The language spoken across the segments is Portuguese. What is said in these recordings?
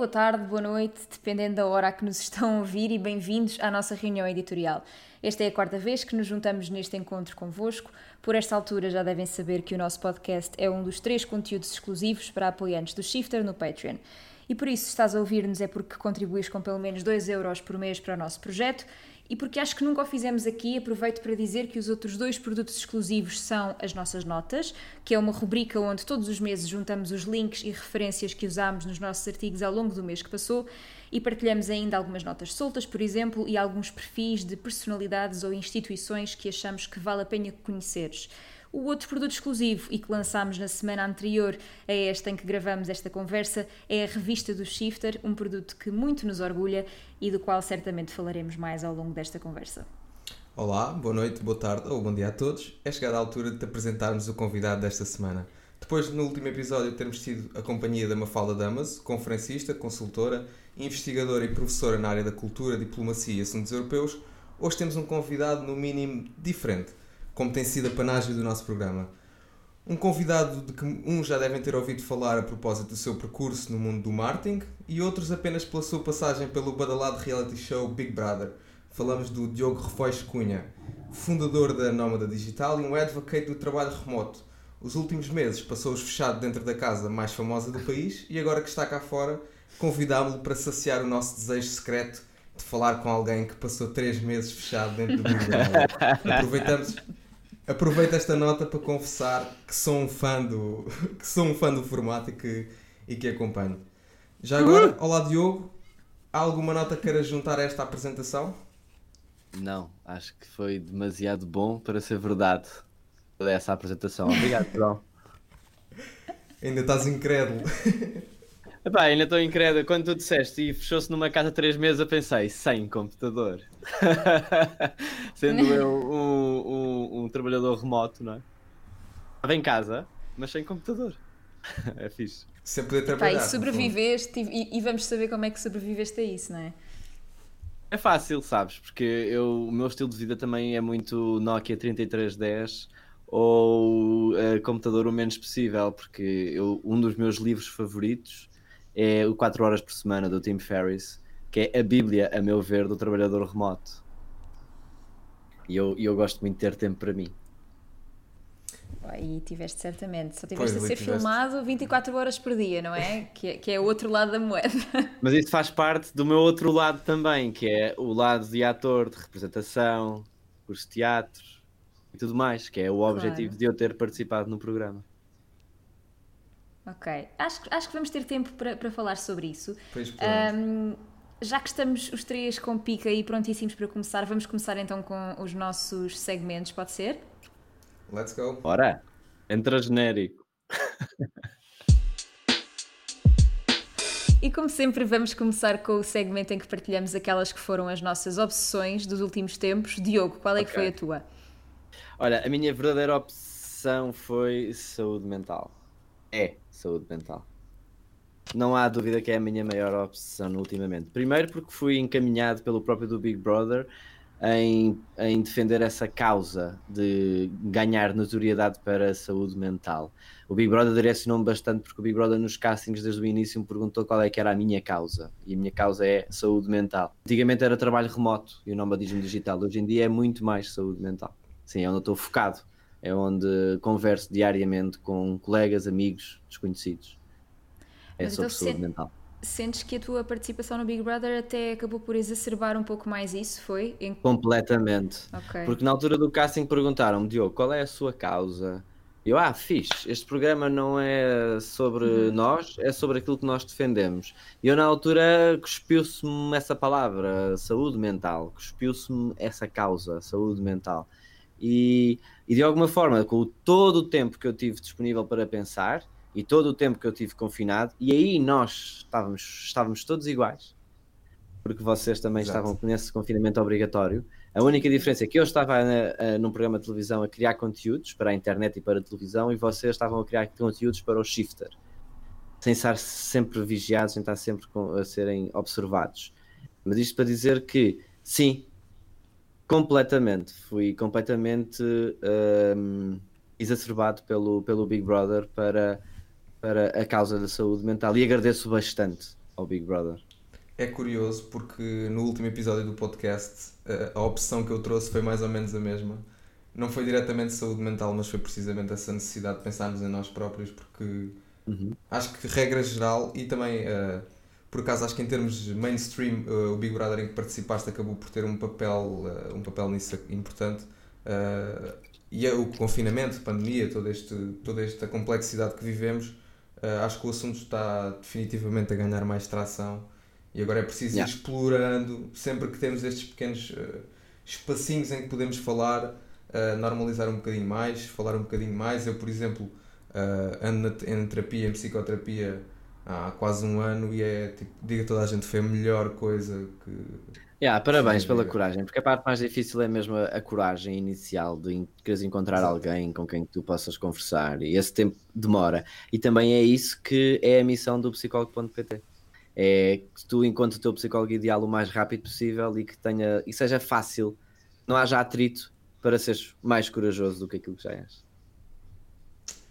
Boa tarde, boa noite, dependendo da hora a que nos estão a ouvir e bem-vindos à nossa reunião editorial. Esta é a quarta vez que nos juntamos neste encontro convosco. Por esta altura já devem saber que o nosso podcast é um dos três conteúdos exclusivos para apoiantes do Shifter no Patreon. E por isso, se estás a ouvir-nos é porque contribuis com pelo menos 2 euros por mês para o nosso projeto e porque acho que nunca o fizemos aqui, aproveito para dizer que os outros dois produtos exclusivos são as nossas notas, que é uma rubrica onde todos os meses juntamos os links e referências que usámos nos nossos artigos ao longo do mês que passou e partilhamos ainda algumas notas soltas, por exemplo, e alguns perfis de personalidades ou instituições que achamos que vale a pena conheceres. O outro produto exclusivo e que lançámos na semana anterior a esta em que gravamos esta conversa é a revista do Shifter, um produto que muito nos orgulha e do qual certamente falaremos mais ao longo desta conversa. Olá, boa noite, boa tarde ou bom dia a todos. É chegada a altura de te apresentarmos o convidado desta semana. Depois, no último episódio, termos tido a companhia da Mafalda Damas, conferencista, consultora, investigadora e professora na área da cultura, diplomacia e assuntos europeus, hoje temos um convidado, no mínimo, diferente como tem sido a panagem do nosso programa. Um convidado de que uns já devem ter ouvido falar a propósito do seu percurso no mundo do marketing e outros apenas pela sua passagem pelo badalado reality show Big Brother. Falamos do Diogo Refoix Cunha, fundador da Nómada Digital e um advocate do trabalho remoto. Os últimos meses passou-os fechado dentro da casa mais famosa do país e agora que está cá fora, convidámo-lo para saciar o nosso desejo secreto de falar com alguém que passou três meses fechado dentro do Big Brother. Aproveitamos, aproveito esta nota para confessar que sou um fã do, que sou um fã do formato e que, e que acompanho. Já agora, olá Diogo, há alguma nota que queiras juntar a esta apresentação? Não, acho que foi demasiado bom para ser verdade toda essa apresentação. Obrigado, João. Ainda estás incrédulo. Epá, ainda estou incrédulo. Quando tu disseste e fechou-se numa casa três meses, eu pensei, sem computador. Sendo eu um, um, um, trabalhador remoto, não é? Estava em casa, mas sem computador. é fixe. Sem poder trabalhar. Pá, e sobreviveste e, e, vamos saber como é que sobreviveste a isso, não é? É fácil, sabes? Porque eu, o meu estilo de vida também é muito Nokia 3310 ou uh, computador o menos possível, porque eu, um dos meus livros favoritos é o 4 horas por semana do Tim Ferriss, que é a Bíblia, a meu ver, do trabalhador remoto. E eu, eu gosto muito de ter tempo para mim. E tiveste certamente, só tiveste pois, a ser tiveste. filmado 24 horas por dia, não é? Que, é? que é o outro lado da moeda. Mas isso faz parte do meu outro lado também, que é o lado de ator, de representação, curso de teatro e tudo mais, que é o objetivo claro. de eu ter participado no programa. Ok, acho, acho que vamos ter tempo para, para falar sobre isso. Pois um, já que estamos os três com pica e prontíssimos para começar, vamos começar então com os nossos segmentos, pode ser? Let's go. Bora! Entra genérico. E como sempre, vamos começar com o segmento em que partilhamos aquelas que foram as nossas obsessões dos últimos tempos. Diogo, qual é okay. que foi a tua? Olha, a minha verdadeira obsessão foi saúde mental. É saúde mental. Não há dúvida que é a minha maior obsessão ultimamente. Primeiro porque fui encaminhado pelo próprio do Big Brother em, em defender essa causa de ganhar notoriedade para a saúde mental. O Big Brother direcionou-me bastante porque o Big Brother nos castings desde o início me perguntou qual é que era a minha causa. E a minha causa é saúde mental. Antigamente era trabalho remoto e o nomadismo digital. Hoje em dia é muito mais saúde mental. Sim, é onde eu estou focado é onde converso diariamente com colegas, amigos, desconhecidos. É Mas sobre então, saúde mental. Sentes que a tua participação no Big Brother até acabou por exacerbar um pouco mais isso, foi? Em... Completamente. Okay. Porque na altura do casting perguntaram-me, Diogo, qual é a sua causa? Eu, ah, fixe, este programa não é sobre uhum. nós, é sobre aquilo que nós defendemos. E eu, na altura, cuspiu-se-me essa palavra, saúde mental, cuspiu-se-me essa causa, saúde mental. E, e de alguma forma, com todo o tempo que eu tive disponível para pensar e todo o tempo que eu tive confinado, e aí nós estávamos, estávamos todos iguais, porque vocês também Exato. estavam nesse confinamento obrigatório. A única diferença é que eu estava a, a, num programa de televisão a criar conteúdos para a internet e para a televisão, e vocês estavam a criar conteúdos para o Shifter, sem estar sempre vigiados, sem estar sempre a serem observados. Mas isto para dizer que, sim, Completamente, fui completamente um, exacerbado pelo, pelo Big Brother para, para a causa da saúde mental e agradeço bastante ao Big Brother. É curioso porque no último episódio do podcast a, a opção que eu trouxe foi mais ou menos a mesma. Não foi diretamente saúde mental, mas foi precisamente essa necessidade de pensarmos em nós próprios, porque uhum. acho que regra geral e também uh, por acaso acho que em termos mainstream uh, o Big Brother em que participaste acabou por ter um papel, uh, um papel nisso importante. e é o confinamento, pandemia, todo este, toda esta complexidade que vivemos, acho que o assunto está definitivamente a ganhar mais tração e agora é preciso yeah. ir explorando, sempre que temos estes pequenos uh, espacinhos em que podemos falar, uh, normalizar um bocadinho mais, falar um bocadinho mais. Eu, por exemplo, uh, ando na, em terapia, em psicoterapia há quase um ano e é, tipo, diga toda a gente, foi a melhor coisa que. Yeah, parabéns pela coragem, porque a parte mais difícil é mesmo a, a coragem inicial de quereres encontrar Exato. alguém com quem tu possas conversar e esse tempo demora. E também é isso que é a missão do psicólogo.pt é que tu encontres o teu psicólogo ideal o mais rápido possível e que tenha e seja fácil, não haja atrito para seres mais corajoso do que aquilo que já és.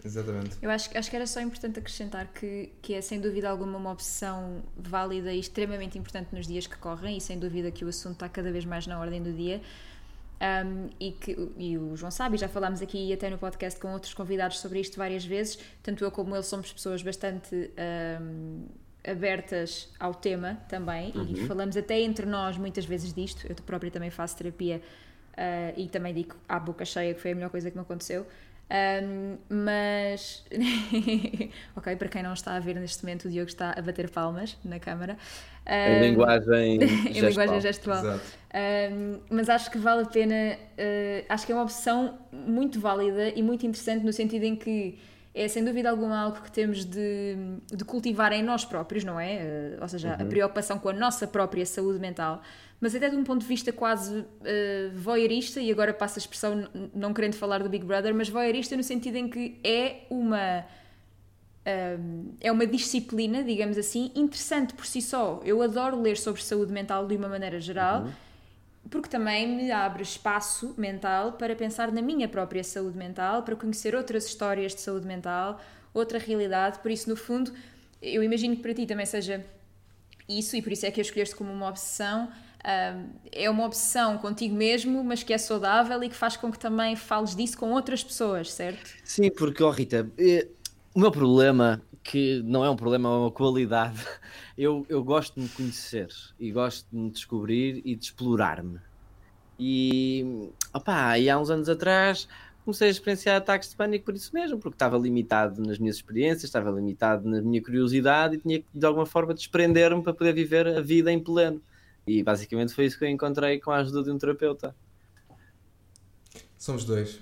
Exatamente. Eu acho, acho que era só importante acrescentar que, que é sem dúvida alguma uma opção válida e extremamente importante nos dias que correm e sem dúvida que o assunto está cada vez mais na ordem do dia. Um, e que e o João sabe, já falámos aqui até no podcast com outros convidados sobre isto várias vezes, tanto eu como ele somos pessoas bastante um, abertas ao tema também uhum. e falamos até entre nós muitas vezes disto. Eu própria também faço terapia uh, e também digo à boca cheia que foi a melhor coisa que me aconteceu. Um, mas, ok, para quem não está a ver neste momento, o Diogo está a bater palmas na câmara. Um, em linguagem gestual. em linguagem gestual. Um, mas acho que vale a pena, uh, acho que é uma opção muito válida e muito interessante no sentido em que é sem dúvida alguma algo que temos de, de cultivar em nós próprios, não é? Uh, ou seja, uhum. a preocupação com a nossa própria saúde mental, mas até de um ponto de vista quase uh, voyeurista, e agora passo a expressão não querendo falar do Big Brother, mas voyeurista no sentido em que é uma. Uh, é uma disciplina, digamos assim, interessante por si só. Eu adoro ler sobre saúde mental de uma maneira geral. Uhum porque também me abre espaço mental para pensar na minha própria saúde mental, para conhecer outras histórias de saúde mental, outra realidade. Por isso, no fundo, eu imagino que para ti também seja isso, e por isso é que eu escolheste como uma obsessão. É uma obsessão contigo mesmo, mas que é saudável e que faz com que também fales disso com outras pessoas, certo? Sim, porque, oh Rita, eh, o meu problema, que não é um problema, é uma qualidade, eu, eu gosto de me conhecer e gosto de me descobrir e de explorar-me. E, opa, e há uns anos atrás comecei a experienciar ataques de pânico por isso mesmo, porque estava limitado nas minhas experiências, estava limitado na minha curiosidade e tinha que de alguma forma desprender-me para poder viver a vida em pleno. E basicamente foi isso que eu encontrei com a ajuda de um terapeuta. Somos dois.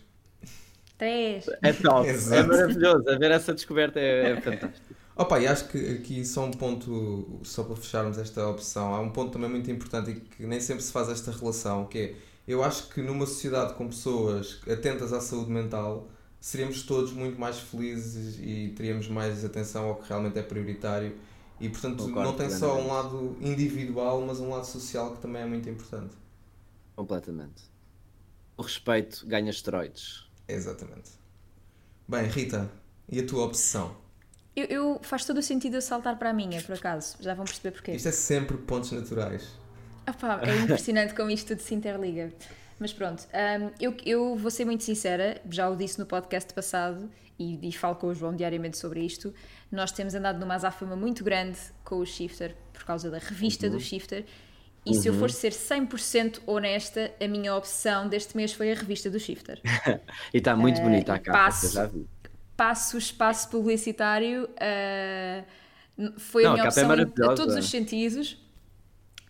Três. É top, é maravilhoso. A ver essa descoberta é, é fantástico. Opa, e acho que aqui só um ponto, só para fecharmos esta opção, há um ponto também muito importante e que nem sempre se faz esta relação, que é, eu acho que numa sociedade com pessoas atentas à saúde mental, seríamos todos muito mais felizes e teríamos mais atenção ao que realmente é prioritário e portanto Concordo, não tem só um lado individual, mas um lado social que também é muito importante. Completamente. O respeito ganha esteroides. Exatamente. Bem, Rita, e a tua obsessão? Eu, eu, faz todo o sentido eu saltar para a minha, por acaso. Já vão perceber porquê. Isto é sempre pontos naturais. Opa, é impressionante como isto tudo se interliga. Mas pronto, um, eu, eu vou ser muito sincera, já o disse no podcast passado e, e falo com o João diariamente sobre isto. Nós temos andado numa azáfama muito grande com o Shifter por causa da revista uhum. do Shifter. E uhum. se eu uhum. for ser 100% honesta, a minha opção deste mês foi a revista do Shifter. e está muito uh, bonita a capa, passo, já vi passo o espaço publicitário, uh, foi não, a minha a é opção é a todos os sentidos.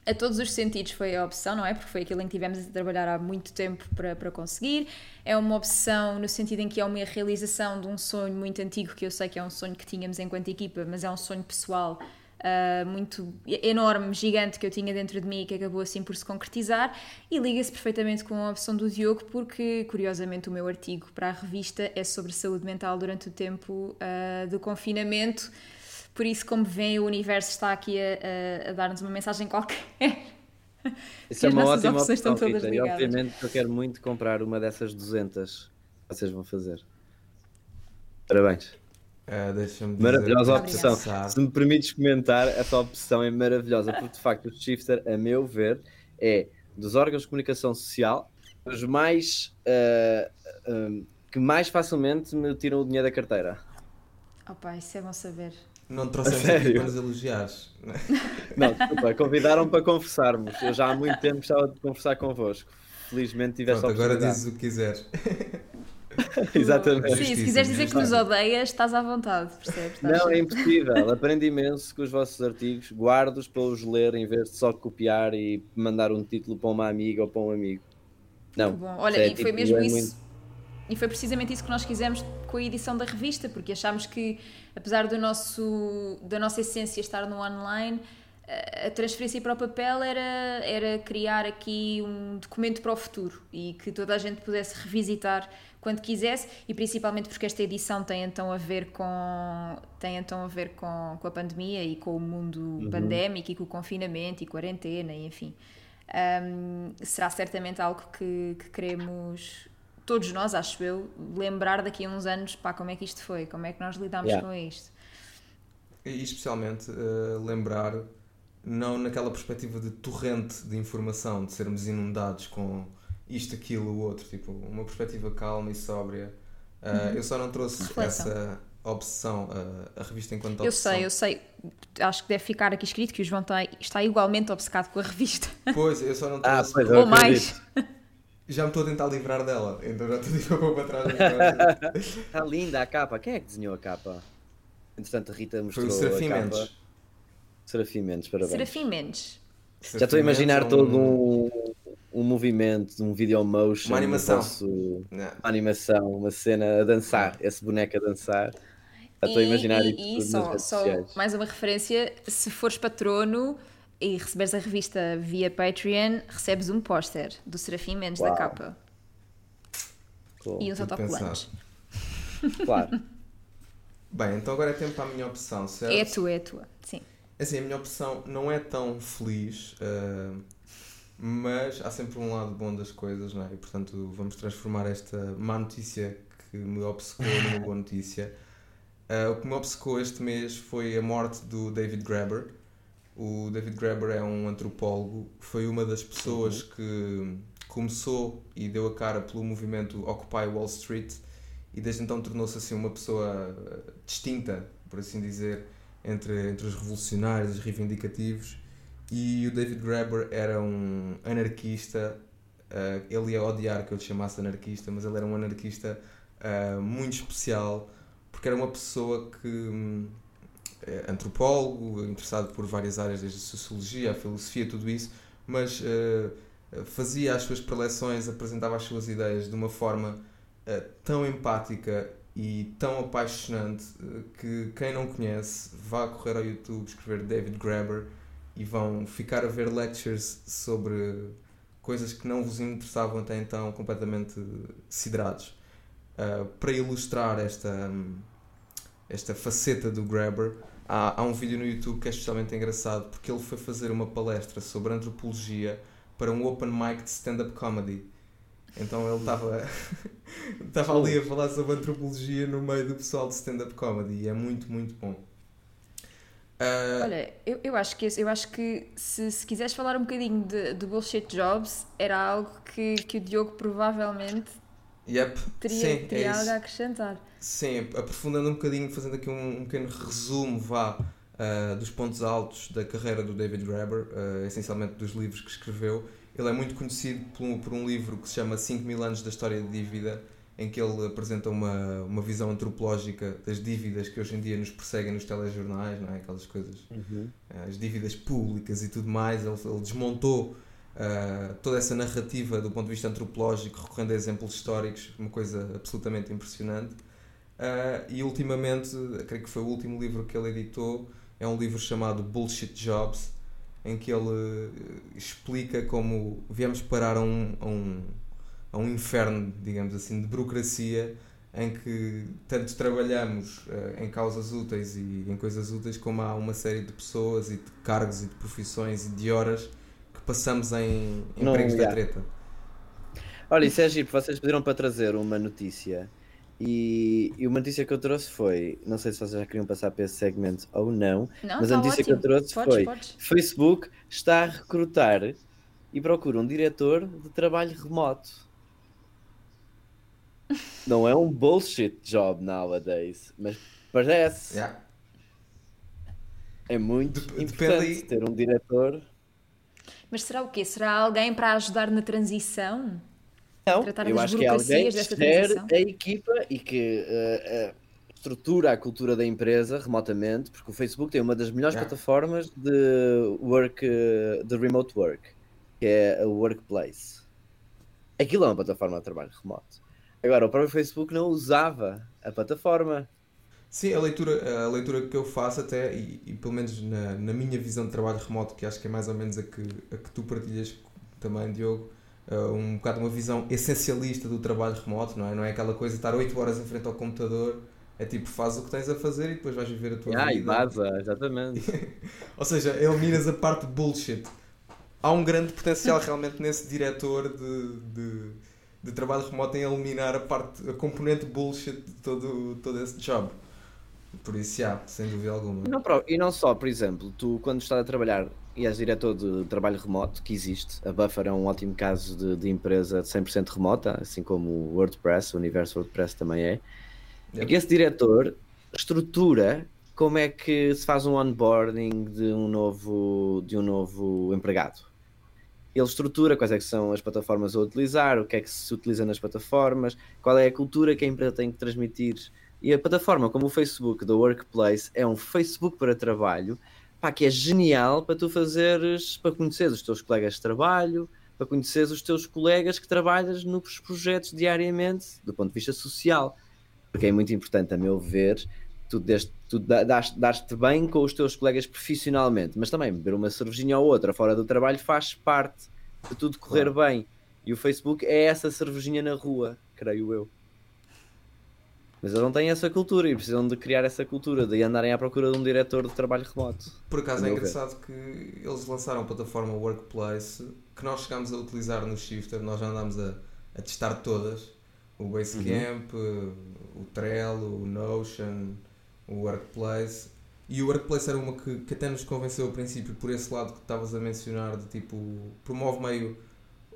A todos os sentidos foi a opção, não é? Porque foi aquilo em que tivemos a trabalhar há muito tempo para, para conseguir. É uma opção no sentido em que é uma realização de um sonho muito antigo, que eu sei que é um sonho que tínhamos enquanto equipa, mas é um sonho pessoal uh, muito enorme, gigante que eu tinha dentro de mim e que acabou assim por se concretizar e liga-se perfeitamente com a opção do Diogo porque, curiosamente, o meu artigo para a revista é sobre saúde mental durante o tempo uh, do confinamento. Por isso, como vem, o universo está aqui a, a, a dar-nos uma mensagem qualquer. Isso é uma ótima opção, estão todas Rita, e obviamente eu quero muito comprar uma dessas 200 que vocês vão fazer. Parabéns. Uh, maravilhosa opção. Se me permites comentar, essa opção é maravilhosa, porque de facto o Shifter, a meu ver, é dos órgãos de comunicação social os mais uh, uh, que mais facilmente me tiram o dinheiro da carteira. Opa, isso é bom saber. Não trouxemos aqui para nos elogiares. Não, desculpa, convidaram para conversarmos. Eu já há muito tempo gostava de conversar convosco. Felizmente tiveste Pronto, agora dizes o que quiseres. Exatamente. Sim, se quiseres dizer que nos odeias, estás à vontade, percebes? Estás não, é impossível. Aprendo imenso com os vossos artigos, guardo-os para os ler em vez de só copiar e mandar um título para uma amiga ou para um amigo. Não. Bom, olha, é, e foi tipo, mesmo é isso. Muito... E foi precisamente isso que nós quisemos com a edição da revista, porque achámos que, apesar do nosso, da nossa essência estar no online, a transferência para o papel era, era criar aqui um documento para o futuro e que toda a gente pudesse revisitar quando quisesse e principalmente porque esta edição tem então a ver com tem então a ver com, com a pandemia e com o mundo uhum. pandémico e com o confinamento e quarentena e enfim um, será certamente algo que, que queremos todos nós acho eu lembrar daqui a uns anos pá, como é que isto foi como é que nós lidámos yeah. com isto e especialmente uh, lembrar não naquela perspectiva de torrente de informação, de sermos inundados com isto, aquilo, o outro, tipo, uma perspectiva calma e sóbria. Uh, uhum. Eu só não trouxe Reflexão. essa obsessão uh, a revista enquanto eu opção. Eu sei, eu sei. Acho que deve ficar aqui escrito que o João está, está igualmente obcecado com a revista. Pois, eu só não ah, trouxe. Ah, pois, Ou mais. Já me estou a tentar livrar dela, então já estou a ir para trás. Está linda a capa. Quem é que desenhou a capa? Entretanto, a Rita mostrou Foi o Serafim a capa. Mendes. Serafim Mendes, parabéns. Serafim Mendes. Já estou a imaginar um... todo um, um movimento, um video motion. Uma animação. uma animação, uma cena a dançar, esse boneco a dançar. Já estou a imaginar e, e, e só, só mais uma referência, se fores patrono e receberes a revista via Patreon, recebes um póster do Serafim Mendes Uau. da capa. Cool. E uns autocolantes. Claro. Bem, então agora é tempo para a minha opção, certo? É a tua, é a tua, sim. É assim, a minha opção não é tão feliz, uh, mas há sempre um lado bom das coisas, não é? E portanto vamos transformar esta má notícia que me obcecou numa boa notícia. Uh, o que me obcecou este mês foi a morte do David Graeber. O David Graeber é um antropólogo, foi uma das pessoas uhum. que começou e deu a cara pelo movimento Occupy Wall Street e desde então tornou-se assim uma pessoa distinta, por assim dizer, entre, entre os revolucionários, os reivindicativos, e o David Graeber era um anarquista. Uh, ele ia odiar que eu lhe chamasse anarquista, mas ele era um anarquista uh, muito especial, porque era uma pessoa que. É antropólogo, interessado por várias áreas, desde a sociologia, a filosofia, tudo isso, mas uh, fazia as suas preleções, apresentava as suas ideias de uma forma tão empática e tão apaixonante eh, que quem não conhece vá correr ao YouTube escrever David Graeber e vão ficar a ver lectures sobre coisas que não vos interessavam até então, completamente siderados. Uh, para ilustrar esta, esta faceta do Graeber, há, há um vídeo no YouTube que é especialmente engraçado porque ele foi fazer uma palestra sobre antropologia para um open mic de stand-up comedy então ele estava estava ali a falar sobre antropologia no meio do pessoal de stand-up comedy e é muito, muito bom. Uh... Olha, eu, eu, acho que, eu acho que se, se quiseres falar um bocadinho de, de bullshit jobs, era algo que, que o Diogo provavelmente yep. teria, Sim, teria é algo a acrescentar. Sim, aprofundando um bocadinho, fazendo aqui um, um pequeno resumo, vá, uh, dos pontos altos da carreira do David Graeber, uh, essencialmente dos livros que escreveu. Ele é muito conhecido por um, por um livro que se chama 5 mil anos da história de dívida, em que ele apresenta uma, uma visão antropológica das dívidas que hoje em dia nos perseguem nos telejornais, não é? aquelas coisas, uhum. as dívidas públicas e tudo mais. Ele, ele desmontou uh, toda essa narrativa do ponto de vista antropológico, recorrendo a exemplos históricos, uma coisa absolutamente impressionante. Uh, e ultimamente, creio que foi o último livro que ele editou, é um livro chamado Bullshit Jobs, em que ele eh, explica como viemos parar a um, a um, a um inferno, digamos assim, de burocracia em que tanto trabalhamos uh, em causas úteis e em coisas úteis, como há uma série de pessoas e de cargos e de profissões e de horas passamos em empregos da treta. Olha, isso é giro, vocês pediram para trazer uma notícia E, e, uma notícia que eu trouxe foi, não sei se vocês já queriam passar para esse segmento ou não, não mas a tá notícia ótimo. que eu trouxe podes, foi: podes. Facebook está a recrutar e procura um diretor de trabalho remoto. não é um bullshit job nowadays, mas parece. Yeah. É muito Dep- importante depende ter um diretor. Mas será o quê? Será alguém para ajudar na transição? Não, Tratar eu das acho que é alguém que transição? a equipa e que eh, eh, estrutura a cultura da empresa remotamente, porque o Facebook tem uma das melhores Yeah. plataformas de work, eh, de remote work, que é a Workplace. Aquilo é uma plataforma de trabalho remoto. Agora, o próprio Facebook não usava a plataforma. Sim, a leitura, a leitura que eu faço até, e, e pelo menos na, na minha visão de trabalho remoto, que acho que é mais ou menos a que, a que tu partilhas também, Diogo, uh, um bocado uma visão essencialista do trabalho remoto, não é? Não é aquela coisa de estar 8 horas em frente ao computador, é tipo, faz o que tens a fazer e depois vais viver a tua Ah, e vida. vaza, exatamente. Ou seja, eliminas a parte bullshit. Há um grande potencial realmente nesse diretor de, de, de trabalho remoto em eliminar a parte, a componente bullshit de todo, todo esse job. Por isso, já, sem dúvida alguma. E não, e não só, por exemplo, tu quando estás a trabalhar e és diretor de trabalho remoto, que existe, a Buffer é um ótimo caso de, de empresa de 100% remota, assim como o WordPress, o universo WordPress também é, é que esse diretor estrutura como é que se faz um onboarding de um novo, de um novo empregado. Ele estrutura quais é que são as plataformas a utilizar, o que é que se utiliza nas plataformas, qual é a cultura que a empresa tem que transmitir. E a plataforma como o Facebook da Workplace é um Facebook para trabalho, pá, que é genial para tu fazeres, para conheceres os teus colegas de trabalho, para conheceres os teus colegas que trabalhas nos projetos diariamente, do ponto de vista social. Porque é muito importante, a meu ver, tu, deste, tu dar-te bem com os teus colegas profissionalmente, mas também beber uma cervejinha ou outra fora do trabalho faz parte de tudo correr bem. E o Facebook é essa cervejinha na rua, creio eu. Mas eles não têm essa cultura e precisam de criar essa cultura, de andarem à procura de um diretor de trabalho remoto. Por acaso é meu ver. engraçado que eles lançaram a plataforma Workplace que nós chegámos a utilizar no Shifter, nós já andámos a, a testar todas. O Basecamp, o Trello, o Notion, o Workplace. E o Workplace era uma que, que até nos convenceu ao princípio por esse lado que estavas a mencionar, de tipo, promove meio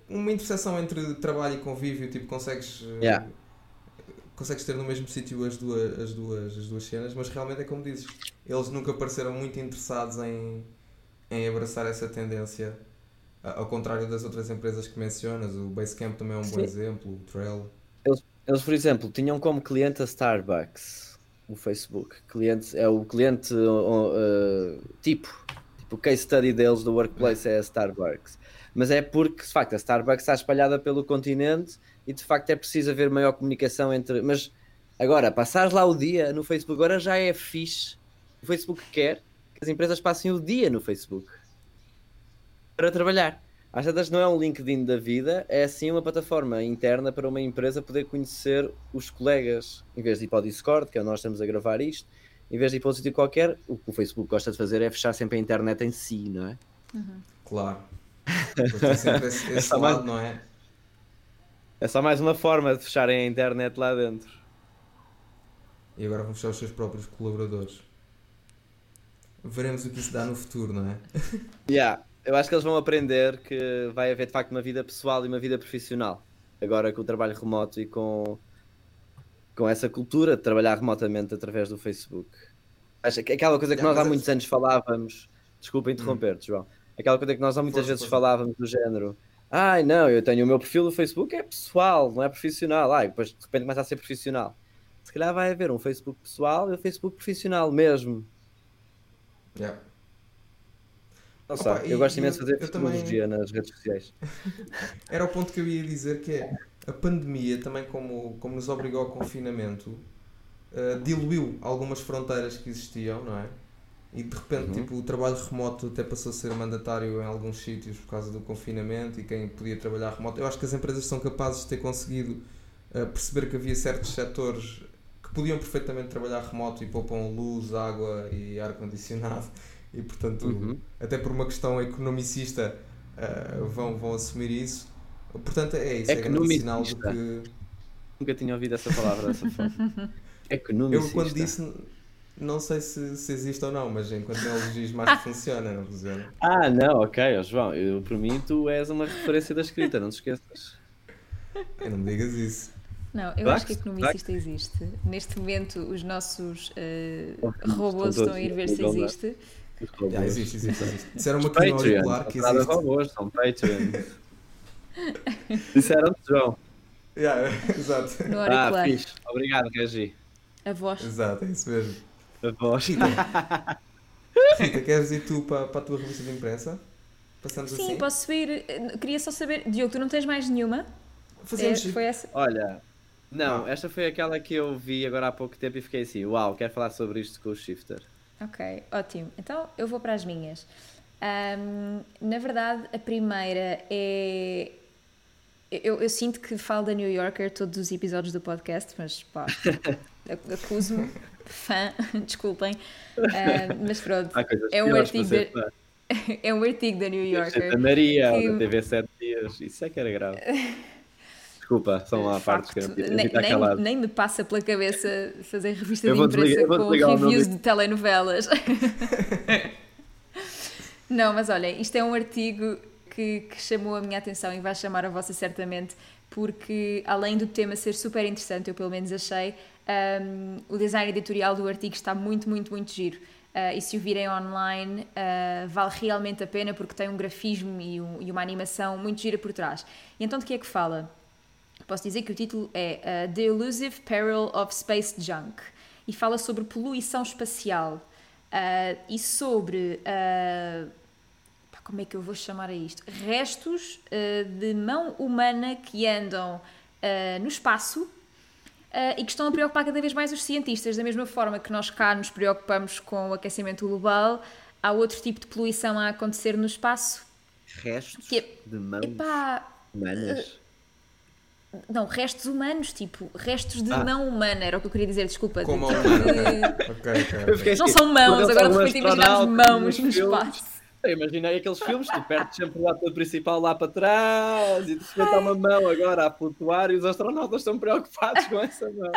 uma interseção entre trabalho e convívio, tipo, consegues. eh, Yeah. Consegues ter no mesmo sítio as duas, as, duas, as duas cenas, mas realmente é como dizes, eles nunca pareceram muito interessados em, em abraçar essa tendência, a- ao contrário das outras empresas que mencionas. O Basecamp também é um bom Sim. exemplo, o Trello. Eles, por exemplo, tinham como cliente a Starbucks, o Facebook. Cliente, é o cliente uh, tipo, tipo, o case study deles do workplace é a Starbucks. Mas é porque, de facto, a Starbucks está espalhada pelo continente e, de facto, é preciso haver maior comunicação entre. Mas agora, passares lá o dia no Facebook, agora já é fixe. O Facebook quer que as empresas passem o dia no Facebook para trabalhar. Às tantas não é um LinkedIn da vida, é sim uma plataforma interna para uma empresa poder conhecer os colegas. Em vez de ir para o Discord, que é onde nós estamos a gravar isto, em vez de ir para um sítio qualquer, o que o Facebook gosta de fazer é fechar sempre a internet em si, não é? Claro. Pois tem sempre esse, esse lado, mais- não é? É só mais uma forma de fecharem a internet lá dentro. E agora vão fechar os seus próprios colaboradores. Veremos o que isso dá no futuro, não é? Yeah, eu acho que eles vão aprender que vai haver de facto uma vida pessoal e uma vida profissional. Agora com o trabalho remoto e com, com essa cultura de trabalhar remotamente através do Facebook. Acho que aquela coisa que Yeah, nós há mas é- muitos anos falávamos, desculpa interromper-te, João. Aquela coisa que nós há muitas Força, vezes força. falávamos do género. Ai não, eu tenho o meu perfil do Facebook, é pessoal, não é profissional. Ai, depois de repente começa a ser profissional. Se calhar vai haver um Facebook pessoal e um Facebook profissional mesmo. Yeah. Não Opa, sei, e- eu gosto imenso de fazer eu também- tecnologia nas redes sociais. Era o ponto que eu ia dizer que é a pandemia também como, como nos obrigou ao confinamento eh, diluiu algumas fronteiras que existiam, não é? E de repente Uhum. tipo, o trabalho remoto até passou a ser mandatário em alguns sítios por causa do confinamento e quem podia trabalhar remoto. Eu acho que as empresas são capazes de ter conseguido eh, perceber que havia certos setores que podiam perfeitamente trabalhar remoto e poupam luz, água e ar-condicionado e portanto Uhum. até por uma questão economicista uh, vão, vão assumir isso. Portanto, é isso, é grande sinal de que. Nunca tinha ouvido essa palavra dessa forma. Economicista. Eu quando disse, não sei se, se existe ou não, mas enquanto neologismo acho que funciona, não funciona. Ah, não, ok, João, eu, por mim tu és uma referência da escrita, não te esqueças. Eu não me digas isso. Não, eu acho que economicista existe. Neste momento os nossos uh, robôs estão a ir ver se existe. Já, existe, existe, existe. Disseram-me aqui no auricular que existe. robôs, são Patreon. Disseram-te, João. Yeah, exato. No auricular. Ah, fixe. Obrigado, Regi. A voz. Exato, é isso mesmo. A voz. Rita, queres ir tu para, para a tua revista de imprensa? Passamos Sim, assim? posso subir. Queria só saber. Diogo, tu não tens mais nenhuma? Fazemos. É, foi essa? Olha, não, esta foi aquela que eu vi agora há pouco tempo e fiquei assim, uau, quero falar sobre isto com o Shifter. Ok, ótimo. Então eu vou para as minhas. Um, na verdade, a primeira é. Eu, eu, sinto que falo da New Yorker todos os episódios do podcast, mas pá, acuso-me, fã, desculpem. Um, mas pronto, é um, artigo da, é um artigo da New Yorker. Maria, que... da TV 7 dias, isso é que era grave. Desculpa, são lá partes que eu nem, nem, nem, me passa pela cabeça fazer revista eu de imprensa com reviews de telenovelas. Não, mas olha, isto é um artigo que, que, chamou a minha atenção e vai chamar a vossa certamente, porque além do tema ser super interessante, eu pelo menos achei, um, o design editorial do artigo está muito, muito, muito giro. Uh, e se o virem online, uh, vale realmente a pena porque tem um grafismo e, um, e, uma animação muito gira por trás. E então de que é que fala? Posso dizer que o título é uh, The Elusive Peril of Space Junk e fala sobre poluição espacial e sobre. Como é que eu vou chamar a isto? Restos de mão humana que andam no espaço e que estão a preocupar cada vez mais os cientistas. Da mesma forma que nós cá nos preocupamos com o aquecimento global, há outro tipo de poluição a acontecer no espaço. Restos que, é de mãos epá, humanas? Não, restos humanos, tipo, restos de ah. mão humana, era o que eu queria dizer, desculpa. Como de, tipo, de... okay, okay. Não são mãos, agora de repente imaginamos mãos no espaço. Eu imaginei aqueles filmes, tu perdes sempre o ator principal lá para trás e de repente há uma mão agora a flutuar e os astronautas estão preocupados com essa mão.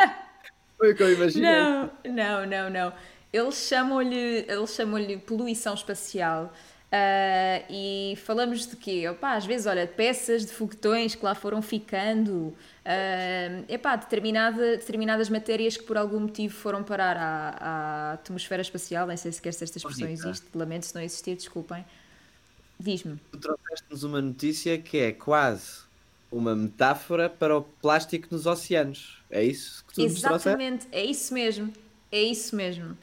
Foi o que eu imaginei. Não, não, não, não. Eles chamam-lhe chamam poluição espacial. Uh, e falamos de quê? Opa, às vezes, olha, peças de foguetões que lá foram ficando, uh, epá, determinada, determinadas matérias que por algum motivo foram parar à, à atmosfera espacial, nem sei se quer se esta expressão existe, lamento se não existir, desculpem. Diz-me. Tu trouxeste-nos uma notícia que é quase uma metáfora para o plástico nos oceanos. É isso que tu Exatamente, é isso mesmo. É isso mesmo.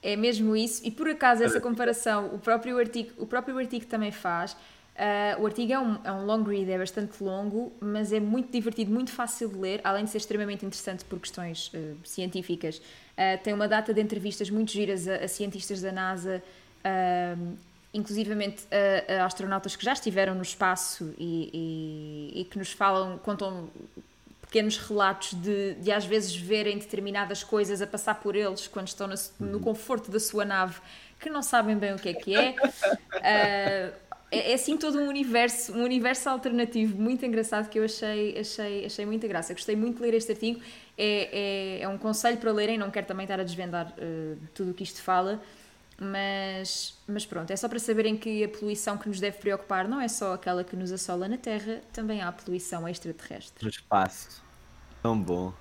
É mesmo isso, e por acaso essa comparação o próprio artigo, o próprio artigo também faz. Uh, o artigo é um, é um long read, é bastante longo, mas é muito divertido, muito fácil de ler, além de ser extremamente interessante por questões uh, científicas. Uh, tem uma data de entrevistas muito giras a, a cientistas da NASA, inclusivamente a, a, astronautas que já estiveram no espaço e, e, e que nos falam, contam pequenos relatos de, de às vezes verem determinadas coisas a passar por eles quando estão no, no uhum. conforto da sua nave que não sabem bem o que é que é. Uh, é, é assim todo um universo, um universo alternativo muito engraçado que eu achei, achei, achei muita graça. Gostei muito de ler este artigo. É, é, é um conselho para lerem, não quero também estar a desvendar uh, tudo o que isto fala, mas, mas pronto, é só para saberem que a poluição que nos deve preocupar não é só aquela que nos assola na Terra, também há a poluição extraterrestre. No espaço. Tão bom.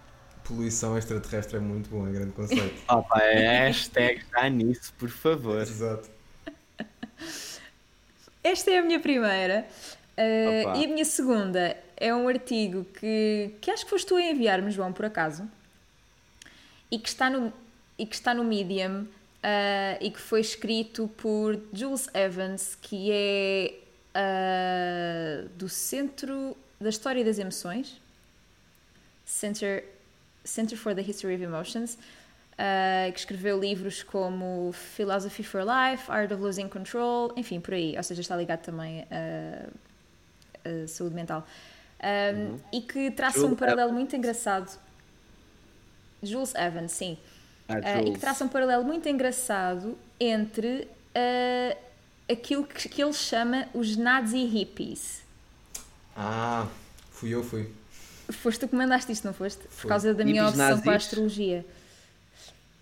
Poluição extraterrestre é muito bom, é grande conceito. Opa, é hashtag já nisso, por favor. Exato. Esta é a minha primeira. Uh, e a minha segunda é um artigo que, que acho que foste tu a enviar-me, João, por acaso, e que está no, e que está no Medium uh, e que foi escrito por Jules Evans, que é uh, do Centro da História das Emoções, Center, Center for the History of Emotions, uh, que escreveu livros como Philosophy for Life, Art of Losing Control, enfim, por aí, ou seja, está ligado também a saúde mental. Um, uhum. E que traça Jules um paralelo Evans. muito engraçado. Jules Evans, sim uh, e que traça um paralelo muito engraçado entre uh, aquilo que, que ele chama os Nazi hippies. Ah, fui eu, fui. foste tu que mandaste isto, não foste? Por causa da minha obsessão com a astrologia.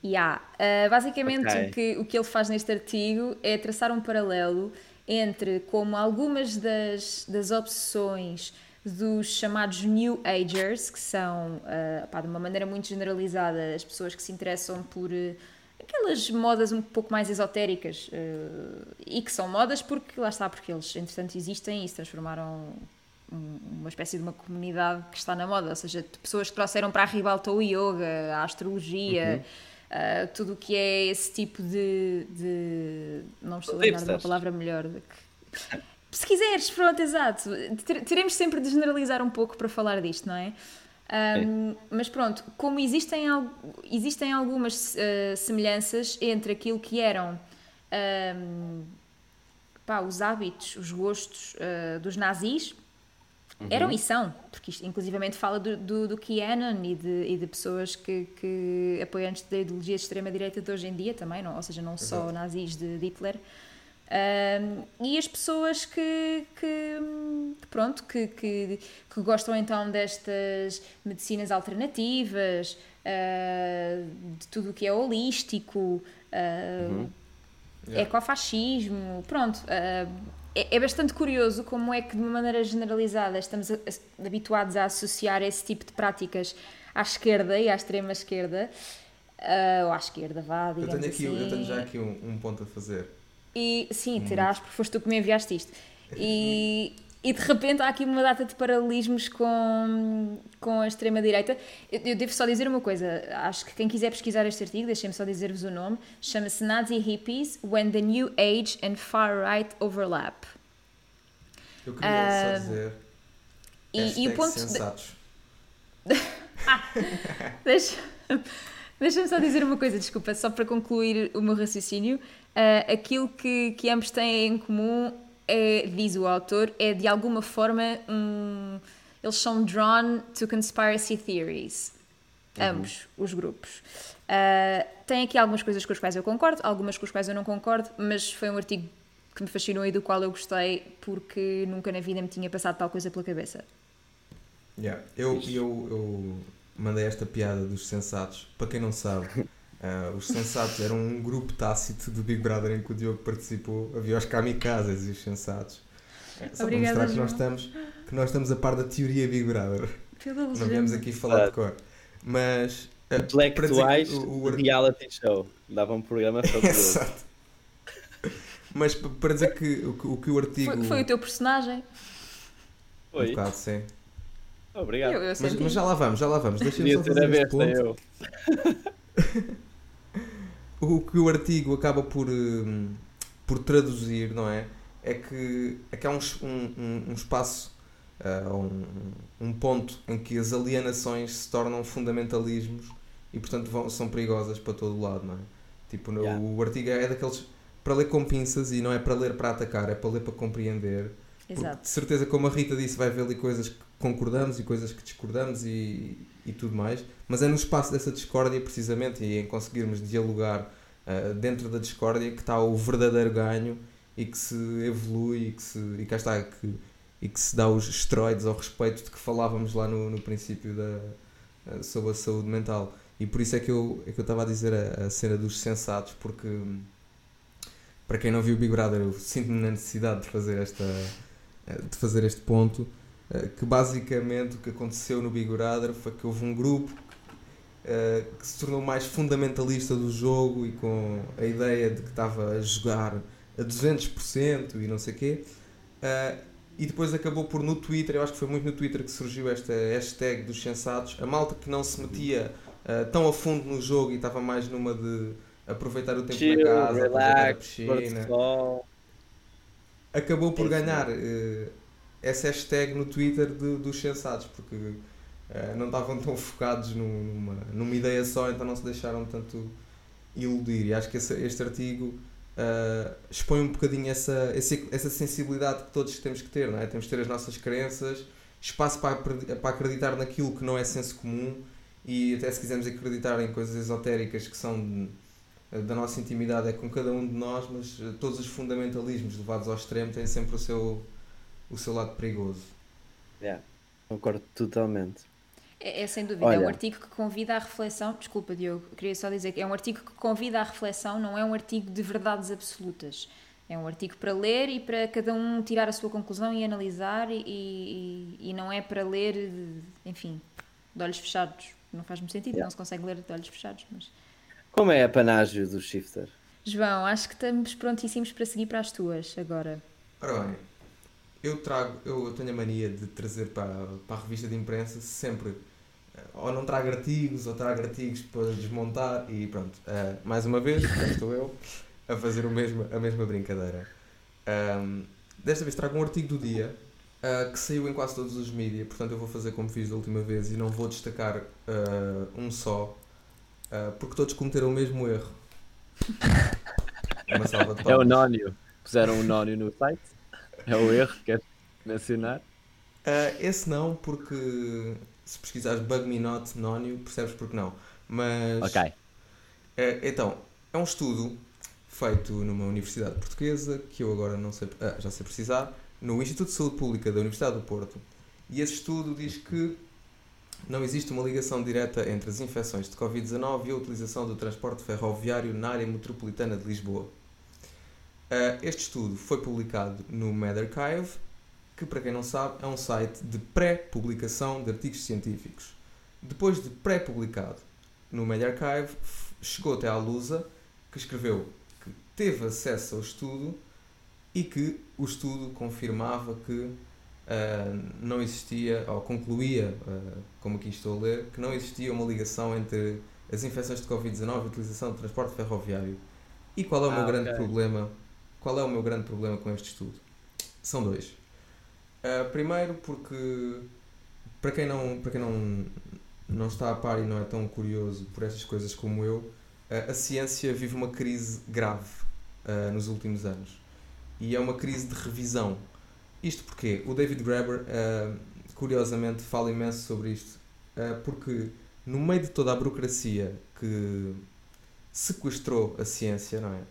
Yeah. Uh, basicamente, okay. o, que, o que ele faz neste artigo é traçar um paralelo entre como algumas das, das obsessões dos chamados New Agers, que são, uh, pá, de uma maneira muito generalizada, as pessoas que se interessam por uh, aquelas modas um pouco mais esotéricas uh, e que são modas porque, lá está, porque eles entretanto existem e se transformaram uma espécie de uma comunidade que está na moda, ou seja, pessoas que trouxeram para a ribalta o yoga, a astrologia, uhum. Uh, tudo o que é esse tipo de, de não estou a lembrar de uma palavra melhor. Se quiseres, pronto, exato. Teremos sempre de generalizar um pouco para falar disto, não é? Um, mas pronto, como existem, existem algumas uh, semelhanças entre aquilo que eram um, pá, os hábitos, os gostos uh, dos nazis, uhum. eram e são, porque isto inclusivamente fala do, do, do QAnon e de, e de pessoas que, que apoiantes da ideologia de extrema-direita de hoje em dia também, não, ou seja, não Exato. só nazis de, de Hitler. Um, e as pessoas que, que, que pronto, que, que, que, gostam então destas medicinas alternativas, uh, de tudo o que é holístico, uh, uhum. yeah. ecofascismo, pronto. Uh, é, é, bastante curioso como é que, de uma maneira generalizada, estamos a, a, habituados a associar esse tipo de práticas à esquerda e à extrema esquerda, ou à esquerda, vá, digamos eu tenho aqui, assim. Eu tenho já aqui um, um ponto a fazer. E sim, terás, porque foste tu que me enviaste isto. E, e de repente há aqui uma data de paralelismos com, com a extrema-direita. Eu, eu, devo só dizer uma coisa: acho que quem quiser pesquisar este artigo, deixem-me só dizer-vos o nome, chama-se Nazi Hippies When the New Age and Far Right Overlap. Eu queria uh, só dizer. E, e o ponto. Sensatos. De... ah, deixa. Deixa-me só dizer uma coisa, desculpa, só para concluir o meu raciocínio. Uh, aquilo que, que ambos têm em comum, é, diz o autor, é de alguma forma um, eles são drawn to conspiracy theories. Uhum. Ambos os grupos. Uh, tem aqui algumas coisas com as quais eu concordo, algumas com as quais eu não concordo, mas foi um artigo que me fascinou e do qual eu gostei porque nunca na vida me tinha passado tal coisa pela cabeça. Yeah. Eu, eu, eu mandei esta piada dos sensatos. Para quem não sabe, uh, os sensatos eram um grupo tácito do Big Brother em que o Diogo participou. Havia os kamikazes e os sensatos. É, só Obrigada, para mostrar que nós, estamos, que nós estamos a par da teoria Big Brother. Não viemos aqui falar de cor. Mas. Uh, Intelectuais o, o... reality show. Dava um programa fabuloso. Exato. Mas para dizer que o, o que o artigo. Foi, foi o teu personagem? Foi. Um bocado, sim. Obrigado. Eu, eu mas, mas, já lá vamos, já lá vamos. Deixa-me só fazer este ponto. Eu. o que o artigo acaba por, hum, por traduzir, não é? É que, é que há um, um, um espaço, uh, um, um ponto em que as alienações se tornam fundamentalismos e, portanto, vão, são perigosas para todo o lado, não é? Tipo, yeah. o artigo é daqueles para ler com pinças e não é para ler para atacar, é para ler para compreender. Exato. de certeza, como a Rita disse, vai ver ali coisas que concordamos e coisas que discordamos e, e tudo mais, mas é no espaço dessa discórdia, precisamente, e em conseguirmos dialogar uh, dentro da discórdia que está o verdadeiro ganho e que se evolui e que, se, e cá está, que, e que se dá os esteroides ao respeito de que falávamos lá no, no princípio da, uh, sobre a saúde mental. E por isso é que eu, é que eu estava a dizer a, a cena dos sensatos, porque para quem não viu Big Brother, eu sinto-me na necessidade de fazer, esta, eh, de fazer este ponto eh, que basicamente o que aconteceu no Big Brother foi que houve um grupo uh, que se tornou mais fundamentalista do jogo e com a ideia de que estava a jogar a 200% e não sei o quê. Uh, e depois acabou por no Twitter, eu acho que foi muito no Twitter que surgiu esta hashtag dos sensatos, a malta que não se metia uh, tão a fundo no jogo e estava mais numa de aproveitar o tempo Chill, na casa, relax, aproveitar a piscina. Acabou por ganhar uh, essa hashtag no Twitter de, dos sensatos, porque uh, não estavam tão focados numa, numa ideia só, então não se deixaram tanto iludir. E acho que esse, este artigo uh, expõe um bocadinho essa, essa, sensibilidade que todos temos que ter, não é? Temos que ter as nossas crenças, espaço para, para acreditar naquilo que não é senso comum e até se quisermos acreditar em coisas esotéricas que são da nossa intimidade é com cada um de nós, mas todos os fundamentalismos levados ao extremo têm sempre o seu o seu lado perigoso. Yeah, concordo totalmente. É, é, sem dúvida, Olha, é um artigo que convida à reflexão. Desculpa, Diogo, queria só dizer que é um artigo que convida à reflexão, não é um artigo de verdades absolutas. É um artigo para ler e para cada um tirar a sua conclusão e analisar, e, e, e não é para ler, enfim, de olhos fechados. Não faz muito sentido, yeah. não se consegue ler de olhos fechados. Mas... Como é a panágio do Shifter? João, acho que estamos prontíssimos para seguir para as tuas agora. Ora bem, eu trago, eu tenho a mania de trazer para, para a revista de imprensa sempre, eh, ou não trago artigos, ou trago artigos para desmontar e pronto. Uh, mais uma vez, estou eu a fazer o mesmo, a mesma brincadeira. Um, desta vez trago um artigo do dia uh, que saiu em quase todos os mídias, portanto eu vou fazer como fiz da última vez e não vou destacar uh, um só, porque todos cometeram o mesmo erro. Uma salva de É o nónio. Puseram o nónio no site? É o erro que queres mencionar? Uh, esse não, porque se pesquisares Bug Me Not Nónio, percebes porque não. Mas. Ok. Uh, então, é um estudo feito numa universidade portuguesa, que eu agora não sei, ah, já sei precisar, no Instituto de Saúde Pública da Universidade do Porto. E esse estudo diz que não existe uma ligação direta entre as infecções de Covid-19 e a utilização do transporte ferroviário na área metropolitana de Lisboa. Uh, este estudo foi publicado no MedArchive, que, para quem não sabe, é um site de pré-publicação de artigos científicos. Depois de pré-publicado no MedArchive, chegou até à Lusa, que escreveu que teve acesso ao estudo e que o estudo confirmava que uh, não existia, ou concluía, uh, como aqui estou a ler, que não existia uma ligação entre as infecções de Covid-19 e a utilização do transporte ferroviário. E qual é o ah, meu grande problema qual é o meu grande problema com este estudo? São dois. Uh, primeiro, porque para quem, não, para quem não, não está a par e não é tão curioso por estas coisas como eu, uh, a ciência vive uma crise grave uh, nos últimos anos. E é uma crise de revisão. Isto porque o David Graeber, curiosamente, fala imenso sobre isto. porque no meio de toda a burocracia que sequestrou a ciência, não é?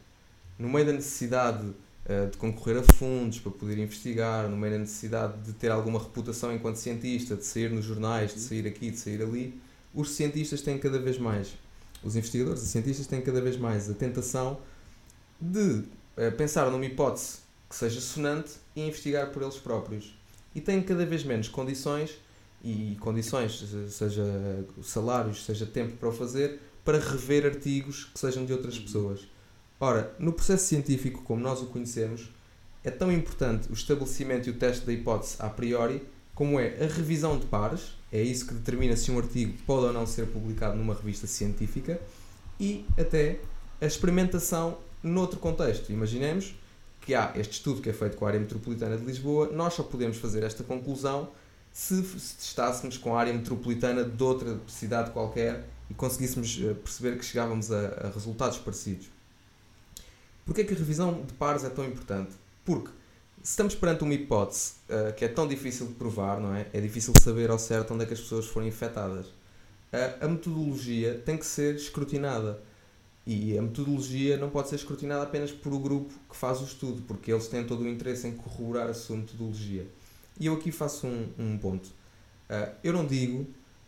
No meio da necessidade uh, de concorrer a fundos para poder investigar, no meio da necessidade de ter alguma reputação enquanto cientista, de sair nos jornais, de sair aqui, de sair ali, os cientistas têm cada vez mais, os investigadores, os cientistas têm cada vez mais a tentação de uh, pensar numa hipótese que seja sonante e investigar por eles próprios. E têm cada vez menos condições, e condições, seja salários, seja tempo para o fazer, para rever artigos que sejam de outras pessoas. Ora, no processo científico como nós o conhecemos, é tão importante o estabelecimento e o teste da hipótese a priori, como é a revisão de pares, é isso que determina se um artigo pode ou não ser publicado numa revista científica, e até a experimentação noutro contexto. Imaginemos que há este estudo que é feito com a área metropolitana de Lisboa, nós só podemos fazer esta conclusão se, se testássemos com a área metropolitana de outra cidade qualquer e conseguíssemos eh, perceber que chegávamos a, a resultados parecidos. Porquê é que a revisão de pares é tão importante? Porque se estamos perante uma hipótese uh, que é tão difícil de provar, não é? É difícil saber ao certo onde é que as pessoas foram infectadas. Uh, a metodologia tem que ser escrutinada. E a metodologia não pode ser escrutinada apenas por o grupo que faz o estudo, porque eles têm todo o interesse em corroborar a sua metodologia. E eu aqui faço um, um ponto. Uh, eu não digo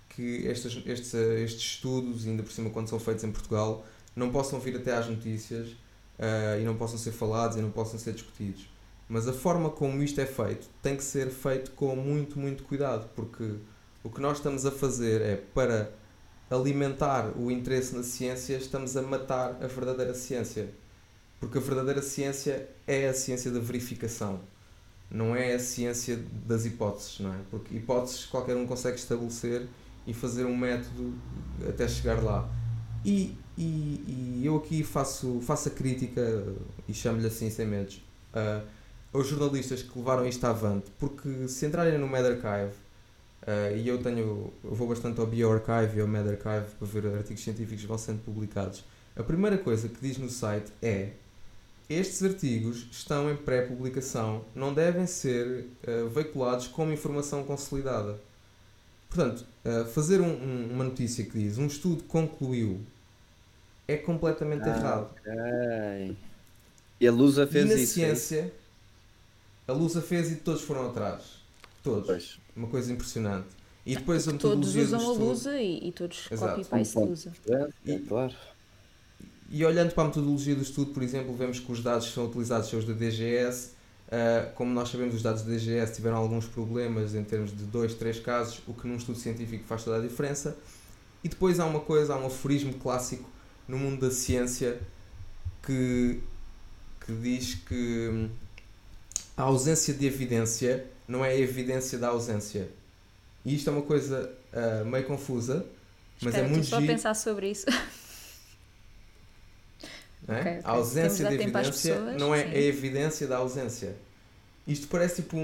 que estes, estes, estes estudos, ainda por cima quando são feitos em Portugal, não possam vir até às notícias uh, e não possam ser falados e não possam ser discutidos. Mas a forma como isto é feito tem que ser feito com muito, muito cuidado, porque o que nós estamos a fazer é para alimentar o interesse na ciência, estamos a matar a verdadeira ciência. Porque a verdadeira ciência é a ciência da verificação, não é a ciência das hipóteses, não é? Porque hipóteses qualquer um consegue estabelecer e fazer um método até chegar lá. E e, e eu aqui faço, faço a crítica, e chamo-lhe assim sem medos, uh, aos jornalistas que levaram isto avante, porque se entrarem no MedArchive, uh, e eu tenho, eu vou bastante ao BioArchive e ao MedArchive para ver artigos científicos que vão sendo publicados, a primeira coisa que diz no site é estes artigos estão em pré-publicação, não devem ser uh, veiculados como informação consolidada. Portanto, uh, fazer um, um, uma notícia que diz um estudo concluiu é completamente ah, errado. Okay. E a Lusa fez e na isso. É ciência, a Lusa fez e todos foram atrás. Todos. Pois. Uma coisa impressionante. E depois a metodologia Todos usam a Lusa e, e todos copy-paste Lusa. É, claro. E olhando para a metodologia do estudo, por exemplo, vemos que os dados que são utilizados são os da DGS. Uh, como nós sabemos, os dados da DGS tiveram alguns problemas em termos de dois, três casos, o que num estudo científico faz toda a diferença. E depois há uma coisa, há um aforismo clássico no mundo da ciência que, que diz que hum, a ausência de evidência não é a evidência da ausência. E isto é uma coisa uh, meio confusa, mas é Espera, é muito só giro. pensar sobre isso. É? Okay, okay. A ausência de evidência não é sim. a evidência da ausência. Isto parece tipo um,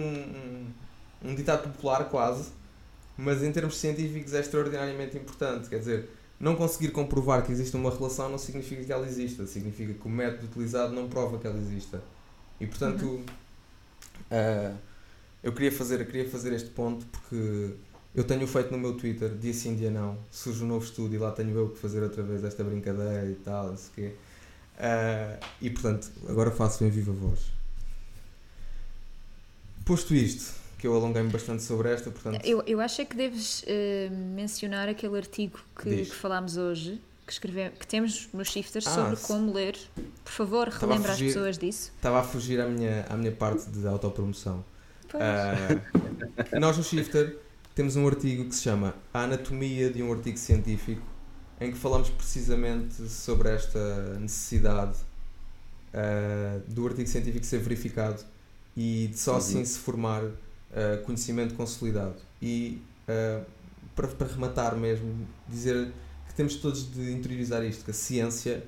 um, um ditado popular quase, mas em termos científicos é extraordinariamente importante. Quer dizer, não conseguir comprovar que existe uma relação não significa que ela exista, significa que o método utilizado não prova que ela exista. E portanto, uhum. uh, eu, queria fazer, eu queria fazer este ponto porque eu tenho feito no meu Twitter, dia sim, dia não, surge um novo estudo e lá tenho eu que fazer outra vez esta brincadeira e tal, não sei o quê. Uh, e portanto, agora faço em viva voz. Posto isto, que eu alonguei-me bastante sobre esta, portanto... Eu, eu acho é que deves uh, mencionar aquele artigo que, que falámos hoje, que, escreve, que temos nos shifters ah, sobre como ler. Por favor, relembra as pessoas disso. Estava a fugir à minha, à minha parte de autopromoção. Uh, nós no shifter temos um artigo que se chama A Anatomia de um Artigo Científico, em que falamos precisamente sobre esta necessidade uh, do artigo científico ser verificado e de só assim uhum. se formar uh, conhecimento consolidado. E uh, para, para rematar mesmo, dizer que temos todos de interiorizar isto, que a ciência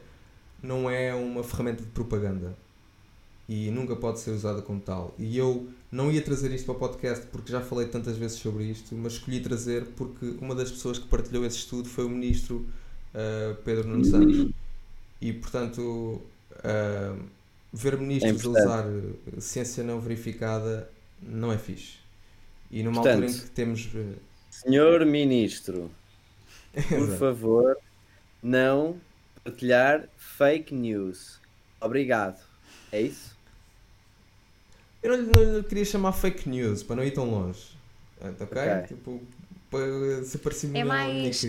não é uma ferramenta de propaganda e nunca pode ser usada como tal. E eu não ia trazer isto para o podcast porque já falei tantas vezes sobre isto, mas escolhi trazer porque uma das pessoas que partilhou esse estudo foi o ministro uh, Pedro Nunes Santos. E portanto, uh, ver ministros é usar ciência não verificada não é fixe. E numa Portanto, altura em que temos. Eh, senhor Ministro, por favor, não partilhar fake news. Obrigado. É isso? Eu não, não, não queria chamar fake news para não ir tão longe. Ok? okay. Tipo, para se parecer É mais uh,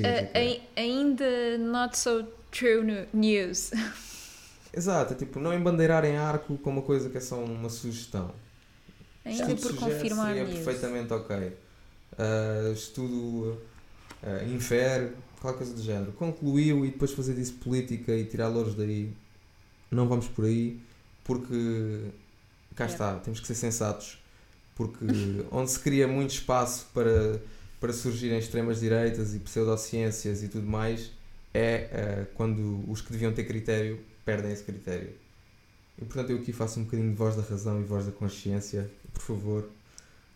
ainda not so true news. Exato, é tipo, não embandeirarem arco como uma coisa que é só uma sugestão. Ainda estudo por confirmar seria news. perfeitamente ok. Uh, estudo uh, infere, qualquer coisa do género. Concluiu e depois fazer disso política e tirar louros daí. Não vamos por aí, porque cá yeah. está, temos que ser sensatos. Porque onde se cria muito espaço para, para surgirem extremas direitas e pseudociências e tudo mais, é uh, quando os que deviam ter critério perdem esse critério. E portanto eu aqui faço um bocadinho de voz da razão e voz da consciência. Por favor,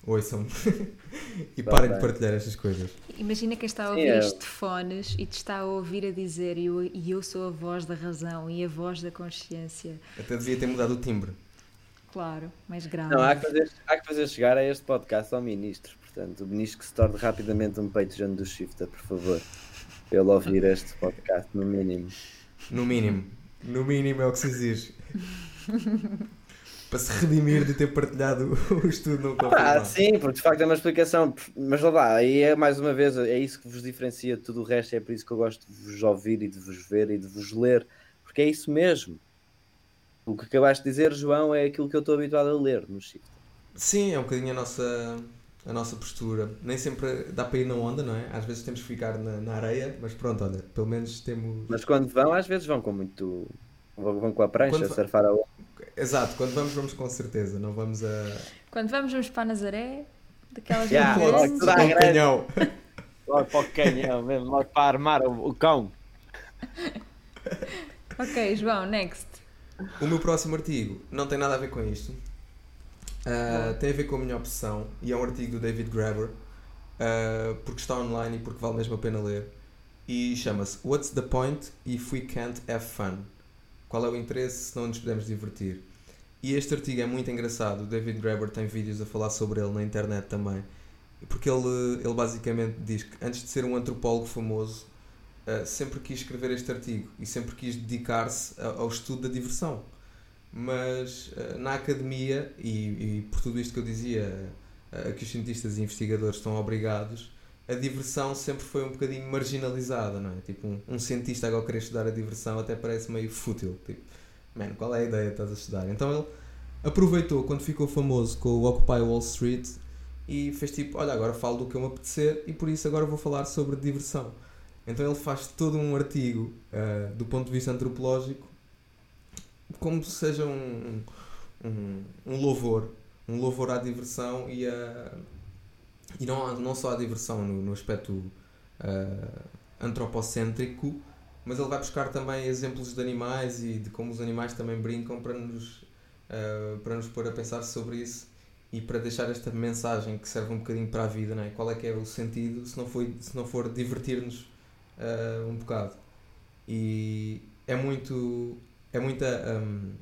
ouçam-me e tá parem bem. de partilhar estas coisas. Imagina quem está a ouvir é. isto de fones e te está a ouvir a dizer e eu, eu sou a voz da razão e a voz da consciência. Até devia ter mudado o timbre. Claro, mais grave. Não, há que, fazer, há que fazer chegar a este podcast ao ministro. Portanto, o ministro que se torne rapidamente um Patreon do Shifter, por favor. Ele ouvir este podcast, no mínimo. No mínimo. No mínimo é o que se exige. Para se redimir de ter partilhado o estudo não confirmado. Ah, sim, porque de facto é uma explicação. Mas lá, aí é mais uma vez, é isso que vos diferencia de tudo o resto. É por isso que eu gosto de vos ouvir e de vos ver e de vos ler. Porque é isso mesmo. O que acabaste de dizer, João, é aquilo que eu estou habituado a ler no Shift. Sim, é um bocadinho a nossa, a nossa postura. Nem sempre dá para ir na onda, não é? Às vezes temos que ficar na, na areia, mas pronto, olha, pelo menos temos. Mas quando vão, às vezes vão com muito. vão com a prancha, quando... surfar a onda. Exato, quando vamos, vamos com certeza, não vamos a. Quando vamos, vamos para a Nazaré, daquelas yeah, logo, para o canhão. Logo para o canhão mesmo, logo para armar o, o cão. ok, João, next. O meu próximo artigo não tem nada a ver com isto. Uh, tem a ver com a minha opção e é um artigo do David Graeber uh, porque está online e porque vale mesmo a pena ler e chama-se What's the Point if we can't have fun? Qual é o interesse se não nos podemos divertir? E este artigo é muito engraçado. O David Graeber tem vídeos a falar sobre ele na internet também. Porque ele, ele basicamente diz que antes de ser um antropólogo famoso, uh, sempre quis escrever este artigo e sempre quis dedicar-se ao estudo da diversão mas uh, na academia, e, e, por tudo isto que eu dizia, uh, que os cientistas e investigadores estão obrigados, a diversão sempre foi um bocadinho marginalizada, não é? Tipo, um, um cientista agora querer estudar a diversão até parece meio fútil. Tipo, mano, qual é a ideia que estás a estudar? Então ele aproveitou quando ficou famoso com o Occupy Wall Street e fez tipo, olha, agora falo do que eu me apetecer e por isso agora vou falar sobre diversão. Então ele faz todo um artigo uh, do ponto de vista antropológico como se seja um, um, um louvor, um louvor à diversão e, a, e não, não só à diversão no, no aspecto uh, antropocêntrico, mas ele vai buscar também exemplos de animais e de como os animais também brincam para nos, uh, para nos pôr a pensar sobre isso e para deixar esta mensagem que serve um bocadinho para a vida, não é? qual é que é o sentido se não, foi, se não for divertir-nos uh, um bocado. E é muito. É muita um,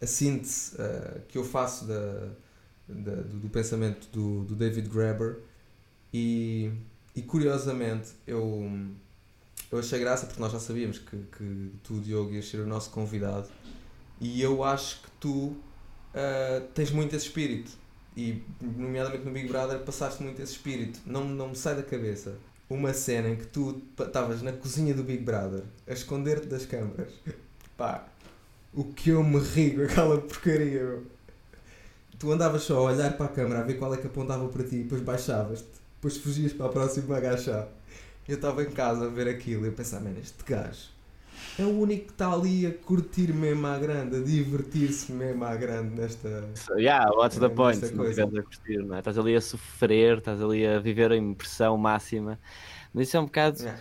a síntese uh, que eu faço da, da do, do, pensamento do, do David Graeber e, e curiosamente eu, eu achei graça porque nós já sabíamos que, que tu, Diogo, ias ser o nosso convidado e eu acho que tu uh, tens muito esse espírito e nomeadamente no Big Brother passaste muito esse espírito não, não me sai da cabeça uma cena em que tu estavas na cozinha do Big Brother a esconder-te das câmaras. Pá, o que eu me ri com aquela porcaria, meu. Tu andavas só a olhar para a câmara a ver qual é que apontava para ti e depois baixavas-te. Depois fugias para a próxima agachar. Eu estava em casa a ver aquilo e eu pensava, mano, este gajo é o único que está ali a curtir mesmo à grande, a divertir-se mesmo à grande nesta. So, yeah, what's the point? Não a curtir, não é? Estás ali a sofrer, estás ali a viver a impressão máxima. Mas isso é um bocado. Yeah.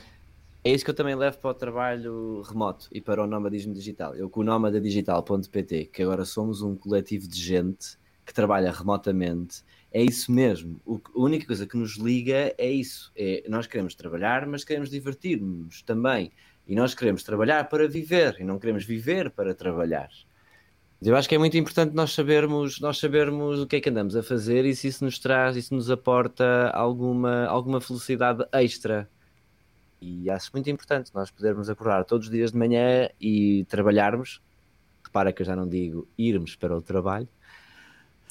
É isso que eu também levo para o trabalho remoto e para o nomadismo digital. Eu com o nomadadigital.pt, que agora somos um coletivo de gente que trabalha remotamente, é isso mesmo. O, a única coisa que nos liga é isso. É, nós queremos trabalhar, mas queremos divertir-nos também. E nós queremos trabalhar para viver e não queremos viver para trabalhar. Eu acho que é muito importante nós sabermos, nós sabermos o que é que andamos a fazer e se isso nos traz, isso nos aporta alguma, alguma felicidade extra. E acho muito importante nós podermos acordar todos os dias de manhã e trabalharmos. Repara que eu já não digo irmos para o trabalho.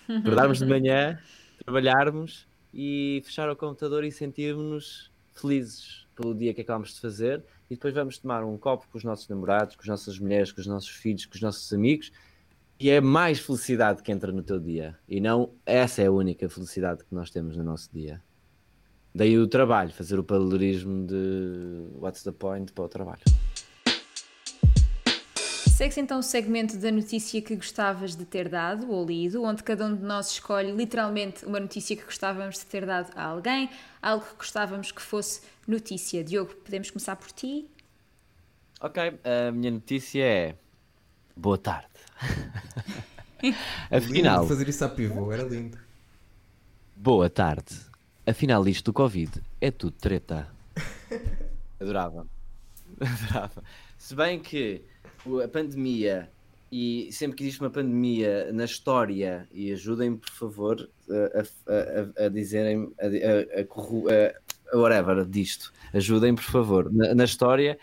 Acordarmos de manhã, trabalharmos e fechar o computador e sentirmos felizes pelo dia que acabamos de fazer e depois vamos tomar um copo com os nossos namorados, com as nossas mulheres, com os nossos filhos, com os nossos amigos, e é mais felicidade que entra no teu dia. E não essa é a única felicidade que nós temos no nosso dia. Daí o trabalho, fazer o paralelismo de what's the point para o trabalho. Segue-se então o segmento da notícia que gostavas de ter dado ou lido, onde cada um de nós escolhe literalmente uma notícia que gostávamos de ter dado a alguém, algo que gostávamos que fosse notícia. Diogo, podemos começar por ti? Ok, a minha notícia é boa tarde. Afinal, fazer isso a pivô era lindo. Boa tarde. Afinal, isto do Covid é tudo treta. Adorava. Adorava. Se bem que a pandemia e sempre que existe uma pandemia na história, e ajudem por favor a, a, a, a dizerem a, whatever disto, ajudem por favor. Na, na história,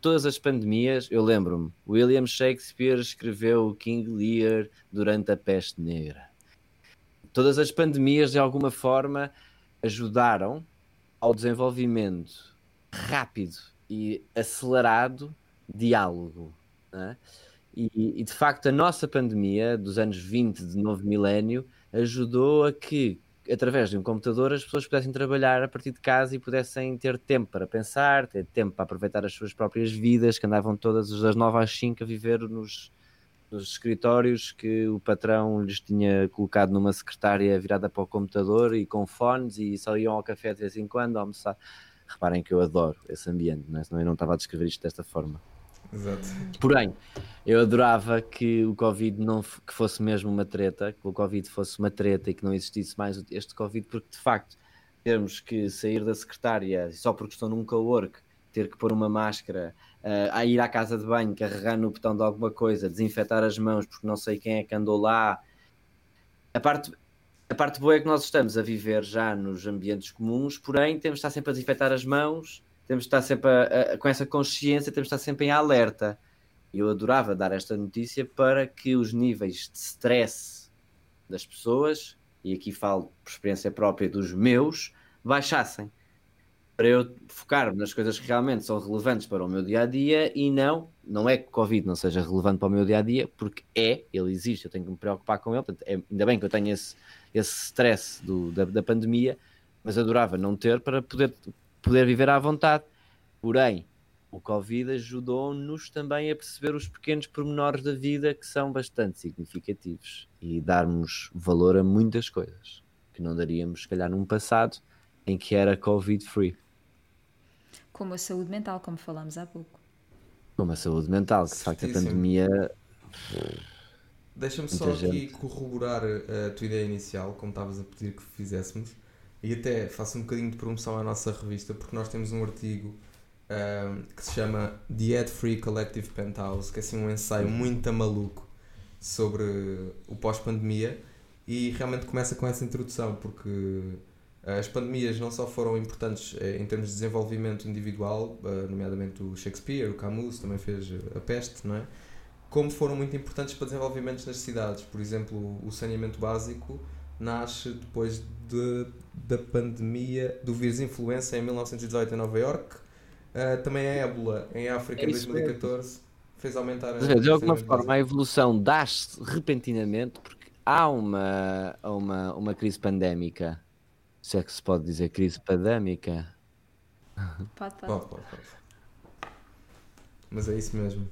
todas as pandemias, eu lembro-me, William Shakespeare escreveu King Lear durante a peste negra. Todas as pandemias, de alguma forma, ajudaram ao desenvolvimento rápido e acelerado diálogo. É? E, e, de facto, a nossa pandemia dos anos 20 de novo milénio ajudou a que, através de um computador, as pessoas pudessem trabalhar a partir de casa e pudessem ter tempo para pensar, ter tempo para aproveitar as suas próprias vidas, que andavam todas das 9 às 5 a viver nos, nos escritórios que o patrão lhes tinha colocado numa secretária virada para o computador e com fones e só iam ao café de vez em quando almoçar. Reparem que eu adoro esse ambiente, não é? senão eu não estava a descrever isto desta forma. Exato. Porém, eu adorava que o Covid não que fosse mesmo uma treta, que o Covid fosse uma treta e que não existisse mais este Covid, porque de facto termos que sair da secretária só porque estou num co-work, ter que pôr uma máscara, uh, a ir à casa de banho, carregar no botão de alguma coisa, desinfetar as mãos porque não sei quem é que andou lá. A parte, a parte boa é que nós estamos a viver já nos ambientes comuns, porém temos de estar sempre a desinfetar as mãos temos de estar sempre a, a, com essa consciência, temos de estar sempre em alerta. Eu adorava dar esta notícia para que os níveis de stress das pessoas, e aqui falo por experiência própria dos meus, baixassem para eu focar nas coisas que realmente são relevantes para o meu dia a dia e não, não é que o Covid não seja relevante para o meu dia a dia, porque é, ele existe, eu tenho que me preocupar com ele. Portanto, é, ainda bem que eu tenho esse, esse stress do, da, da pandemia, mas adorava não ter para poder, poder viver à vontade. Porém, o Covid ajudou-nos também a perceber os pequenos pormenores da vida que são bastante significativos e darmos valor a muitas coisas que não daríamos, se calhar, num passado em que era Covid-free como a saúde mental, como falámos há pouco. Como a saúde mental, que de facto a pandemia. Deixa-me só gente... aqui corroborar a tua ideia inicial, como estavas a pedir que fizéssemos, e até faço um bocadinho de promoção à nossa revista, porque nós temos um artigo um, que se chama The Ad Free Collective Penthouse, que é assim um ensaio muito maluco sobre o pós-pandemia, e realmente começa com essa introdução, porque as pandemias não só foram importantes eh, em termos de desenvolvimento individual, eh, nomeadamente o Shakespeare, o Camus também fez a peste, não é? Como foram muito importantes para desenvolvimentos nas cidades. Por exemplo, o saneamento básico nasce depois de, da pandemia do vírus influenza em 1918 em Nova York. Uh, também a ébola em África é em 2014 mesmo. fez aumentar a. De alguma forma, a evolução dá-se repentinamente porque há uma, uma, uma crise pandémica se é que se pode dizer crise pandémica. Pode, pode. pode, pode, pode. Mas é isso mesmo.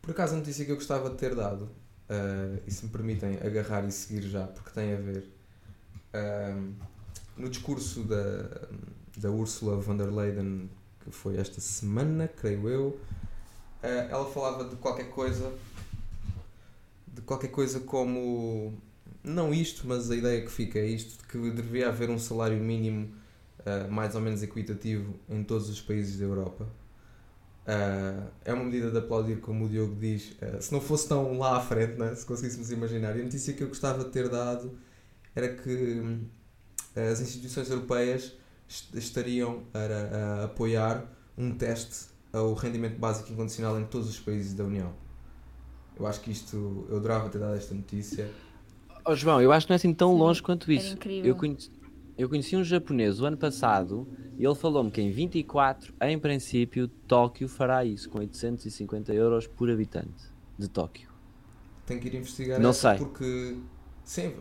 Por acaso, a notícia que eu gostava de ter dado, uh, e se me permitem agarrar e seguir já, porque tem a ver, uh, no discurso da, da Ursula von der Leyen, que foi esta semana, creio eu, uh, ela falava de qualquer coisa, de qualquer coisa como não isto, mas a ideia que fica é isto, de que deveria haver um salário mínimo uh, mais ou menos equitativo em todos os países da Europa. Uh, é uma medida de aplaudir, como o Diogo diz, uh, se não fosse tão lá à frente, né? se conseguíssemos imaginar. E a notícia que eu gostava de ter dado era que as instituições europeias estariam a, a apoiar um teste ao rendimento básico incondicional em todos os países da União. Eu acho que isto, eu adorava ter dado esta notícia Oh, João, eu acho que não é assim tão Sim, longe quanto isso. Eu conheci, eu conheci um japonês o ano passado e ele falou-me que em 24, em princípio, Tóquio fará isso, com 850 euros por habitante de Tóquio. Tenho que ir investigar não sei. porque. Sim,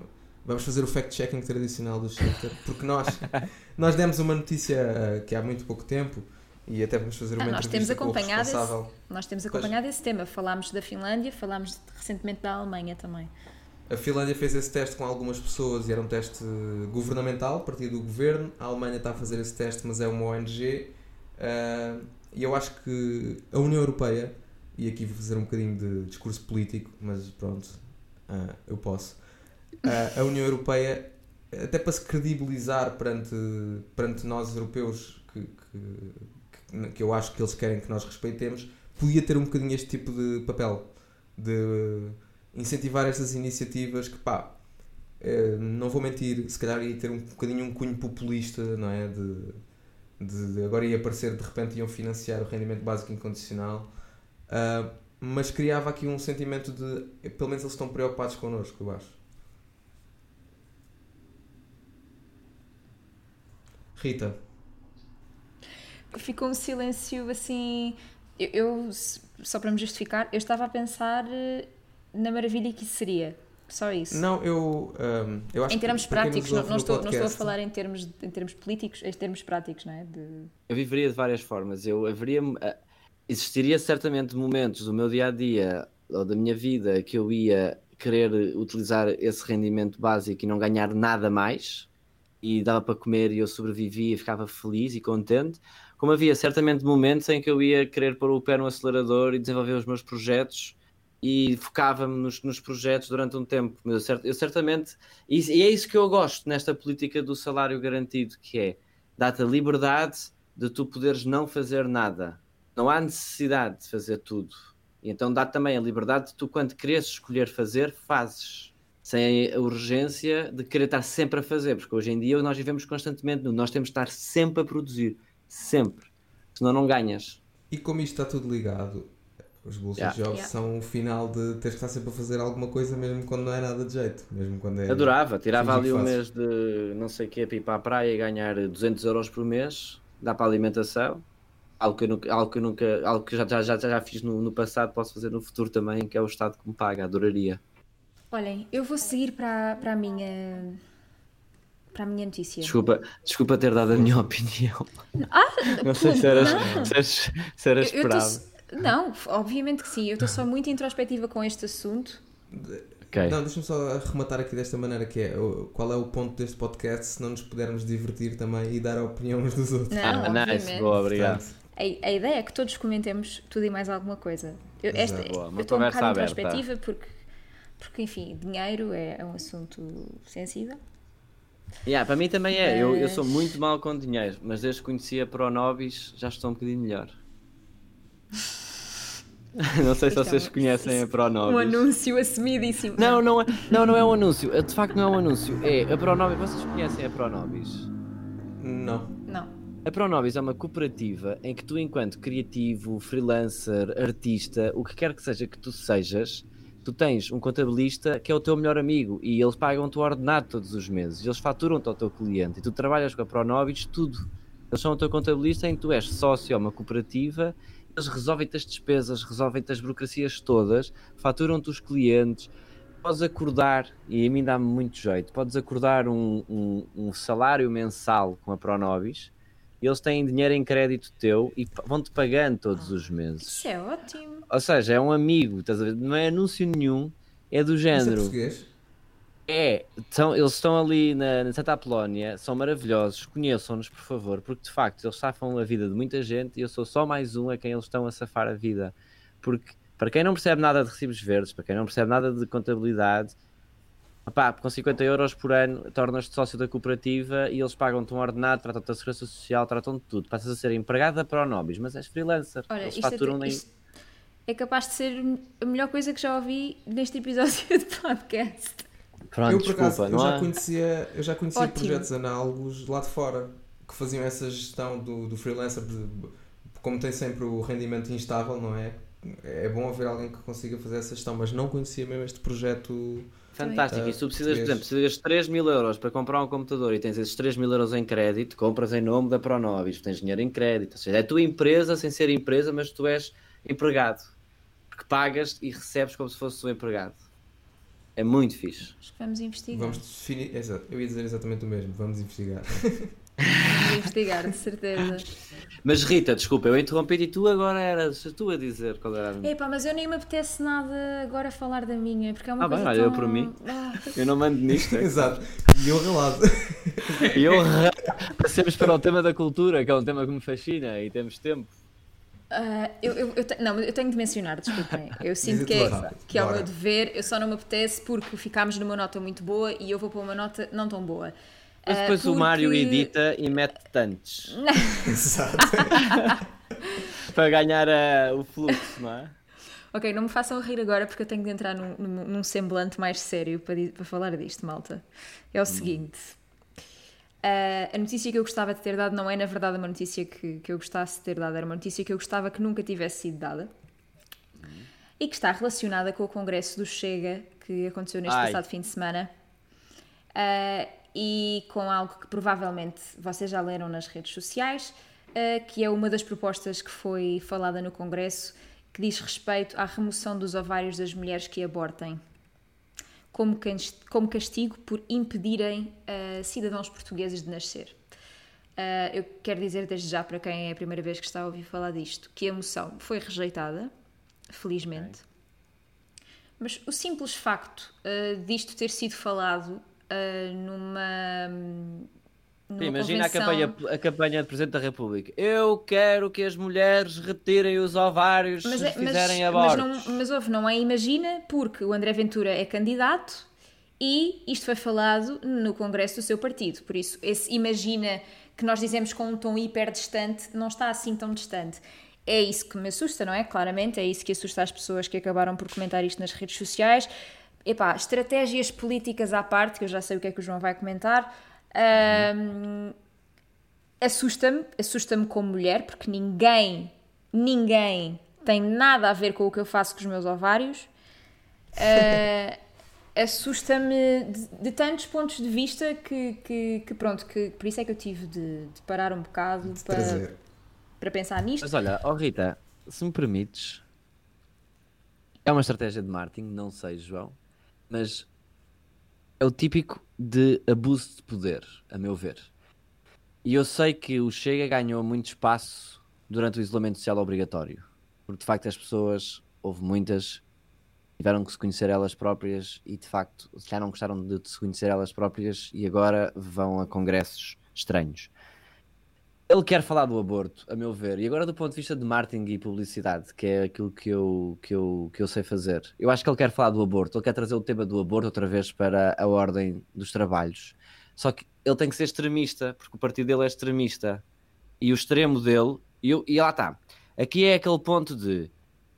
vamos fazer o fact-checking tradicional do Shifter, porque nós, nós demos uma notícia uh, que há muito pouco tempo e até vamos fazer uma ah, nós temos acompanhado esse, Nós temos acompanhado pois. esse tema. Falámos da Finlândia, falámos recentemente da Alemanha também. A Finlândia fez esse teste com algumas pessoas e era um teste governamental, a partir do governo. A Alemanha está a fazer esse teste, mas é uma ONG. Uh, ah, e eu acho que a União Europeia, e aqui vou fazer um bocadinho de discurso político, mas pronto, uh, eu posso. Uh, a União Europeia, até para se credibilizar perante, perante nós europeus, que, que, que eu acho que eles querem que nós respeitemos, podia ter um bocadinho este tipo de papel. De incentivar estas iniciativas que, pá, eh, não vou mentir, se calhar ia ter um bocadinho um cunho populista, não é? De, de, agora ia aparecer, de repente iam financiar o rendimento básico incondicional, uh, mas criava aqui um sentimento de, pelo menos eles estão preocupados connosco, eu acho. Rita. Ficou um silêncio assim. Eu, eu, só para me justificar, eu estava a pensar eh, na maravilha que isso seria. Só isso. Não, eu, um, eu acho Em termos práticos, não, não, estou, podcast, não estou a falar em termos, em termos políticos, em termos práticos, não é? De... Eu viveria de várias formas. Eu haveria. Eh, existiria certamente momentos do meu dia a dia ou da minha vida que eu ia querer utilizar esse rendimento básico e não ganhar nada mais e dava para comer e eu sobrevivia e ficava feliz e contente, como havia certamente momentos em que eu ia querer pôr o pé no acelerador e desenvolver os meus projetos e focava-me nos, nos, projetos durante um tempo. Eu, eu certamente, e, e, é isso que eu gosto nesta política do salário garantido, que é dá-te a liberdade de tu poderes não fazer nada. Não há necessidade de fazer tudo. E então dá também a liberdade de tu, quando queres escolher fazer, fazes. Sem a urgência de querer estar sempre a fazer, porque hoje em dia nós vivemos constantemente, nós temos de estar sempre a produzir, sempre, senão não ganhas. E como isto está tudo ligado, Os bullshit yeah. jobs yeah. são o final de teres que estar sempre a fazer alguma coisa, mesmo quando não é nada de jeito. Mesmo quando é Adorava, tirava ali um mês de não sei o que, para ir para a praia e ganhar 200 euros por mês, dá para a alimentação. Algo que eu nunca, algo que, eu nunca, algo que já, já, já, já fiz no, no passado, posso fazer no futuro também, que é o Estado que me paga, adoraria. Olhem, eu vou seguir para, para a minha para a minha notícia. Desculpa, desculpa ter dado a minha opinião. Ah, não sei se eras, se eras, se eras eu, esperado. Não, obviamente que sim. Eu estou só muito introspectiva com este assunto. Okay. Não, deixa-me só arrematar aqui desta maneira que é qual é o ponto deste podcast se não nos pudermos divertir também e dar a opinião uns dos outros. Não, ah, nice, boa, obrigado. A, a, ideia é que todos comentemos tudo e mais alguma coisa. Eu, esta, boa, eu estou um bocado aberta. introspectiva porque, porque, enfim, dinheiro é, é um assunto sensível. Yeah, para mim também é. Mas... Eu, eu sou muito mal com dinheiro, mas desde que conheci a Pronobis já estou um bocadinho melhor. não sei se vocês conhecem a Pronobis. Um anúncio assumidíssimo. Não, não é, não, não é um anúncio. De facto, não é um anúncio. É a Pronobis. Vocês conhecem a Pronobis? Não. Não. A Pronobis é uma cooperativa em que tu, enquanto criativo, freelancer, artista, o que quer que seja que tu sejas, tu tens um contabilista que é o teu melhor amigo e eles pagam-te o ordenado todos os meses, eles faturam-te ao teu cliente e tu trabalhas com a Pronobis tudo. Eles são o teu contabilista em que tu és sócio a uma cooperativa, resolvem-te as despesas, resolvem-te as burocracias todas, faturam-te os clientes. Podes acordar, e a mim dá-me muito jeito, podes acordar um, um, um salário mensal com a Pronobis eles têm dinheiro em crédito teu e vão-te pagando todos os meses. Isso é ótimo. Ou seja, é um amigo, estás a ver? Não é anúncio nenhum, é do género. Isso é português? É, são, eles estão ali na, na Santa Apolónia, são maravilhosos, conheçam-nos por favor, porque de facto eles safam a vida de muita gente e eu sou só mais um a quem eles estão a safar a vida. Porque para quem não percebe nada de recibos verdes, para quem não percebe nada de contabilidade, Epá, com 50 euros por ano tornas-te sócio da cooperativa e eles pagam-te um ordenado, tratam-te da segurança social, tratam-te de tudo. Passas a ser empregado da Pronobis, mas és freelancer. Olha, eles faturam é, nem... é capaz de ser a melhor coisa que já ouvi neste episódio de podcast. Pronto, eu, por desculpa, acaso, eu, já conhecia, eu já conhecia projetos análogos lá de fora que faziam essa gestão do, do freelancer, de, como tem sempre o rendimento instável, não é? É bom haver alguém que consiga fazer essa gestão, mas não conhecia mesmo este projeto Fantástico. E se tu precisas, por exemplo, precisas de 3 mil euros para comprar um computador e tens esses 3 mil euros em crédito, compras em nome da Pronobis, tens dinheiro em crédito. Ou seja, é a tua empresa sem ser empresa, mas tu és empregado. Porque pagas e recebes como se fosse o empregado. É muito fixe. Acho que vamos investigar. Vamos definir. Exato. Eu ia dizer exatamente o mesmo. Vamos investigar. Vamos investigar, de certeza. Mas Rita, desculpa, eu interrompi e tu agora eras tu a dizer qual era a minha. Epá, mas eu nem me apetece nada agora falar da minha, porque é uma ah, coisa bem, tão... eu por mim. Ah. Eu não mando nisto. É? Exato. E eu relado. E eu Passemos para o tema da cultura, que é um tema que me fascina e temos tempo. Uh, eu, eu, eu te... não, eu tenho de mencionar, desculpem. Eu sinto que é, que é o meu dever, eu só não me apetece porque ficámos numa nota muito boa e eu vou para uma nota não tão boa. Mas depois uh, porque... o Mário edita e mete tantos. Exato. Para ganhar uh, o fluxo, não é? Ok, não me façam rir agora porque eu tenho de entrar num, num semblante mais sério para, para, falar disto, malta. É o hum. seguinte. Uh, a notícia que eu gostava de ter dado não é, na verdade, uma notícia que, que eu gostasse de ter dado, era uma notícia que eu gostava que nunca tivesse sido dada hum. e que está relacionada com o congresso do Chega que aconteceu neste Ai. passado fim de semana. Uh, e com algo que provavelmente vocês já leram nas redes sociais, uh, que é uma das propostas que foi falada no Congresso, que diz respeito à remoção dos ovários das mulheres que abortem, como, como castigo por impedirem uh, cidadãos portugueses de nascer. Uh, eu quero dizer desde já para quem é a primeira vez que está a ouvir falar disto que a moção foi rejeitada, felizmente. Okay. Mas o simples facto uh, disto ter sido falado numa. Numa imagina a campanha, a campanha de Presidente da República. Eu quero que as mulheres retirem os ovários mas, se é, fizerem abortos. Mas, não, mas houve, não é? Imagina, porque o André Ventura é candidato e isto foi falado no Congresso do seu partido. Por isso, esse imagina que nós dizemos com um tom hiper distante não está assim tão distante. É isso que me assusta, não é? Claramente, é isso que assusta as pessoas que acabaram por comentar isto nas redes sociais epá, estratégias políticas à parte, que eu já sei o que é que o João vai comentar, um, assusta-me, assusta-me como mulher, porque ninguém, ninguém tem nada a ver com o que eu faço com os meus ovários. Uh, assusta-me de, de, tantos pontos de vista que, que, que, pronto, que por isso é que eu tive de, de parar um bocado para, para pensar nisto. Mas olha, oh Rita, se me permites, é uma estratégia de marketing, não sei, João, mas é o típico de abuso de poder, a meu ver. E eu sei que o Chega ganhou muito espaço durante o isolamento social obrigatório, porque de facto as pessoas, houve muitas, tiveram que se conhecer elas próprias e de facto já não gostaram de se conhecer elas próprias e agora vão a congressos estranhos. Ele quer falar do aborto, a meu ver, e agora do ponto de vista de marketing e publicidade, que é aquilo que eu, que, eu, que eu sei fazer, eu acho que ele quer falar do aborto, ele quer trazer o tema do aborto outra vez para a ordem dos trabalhos. Só que ele tem que ser extremista, porque o partido dele é extremista. E o extremo dele, e, eu, e lá está. Aqui é aquele ponto de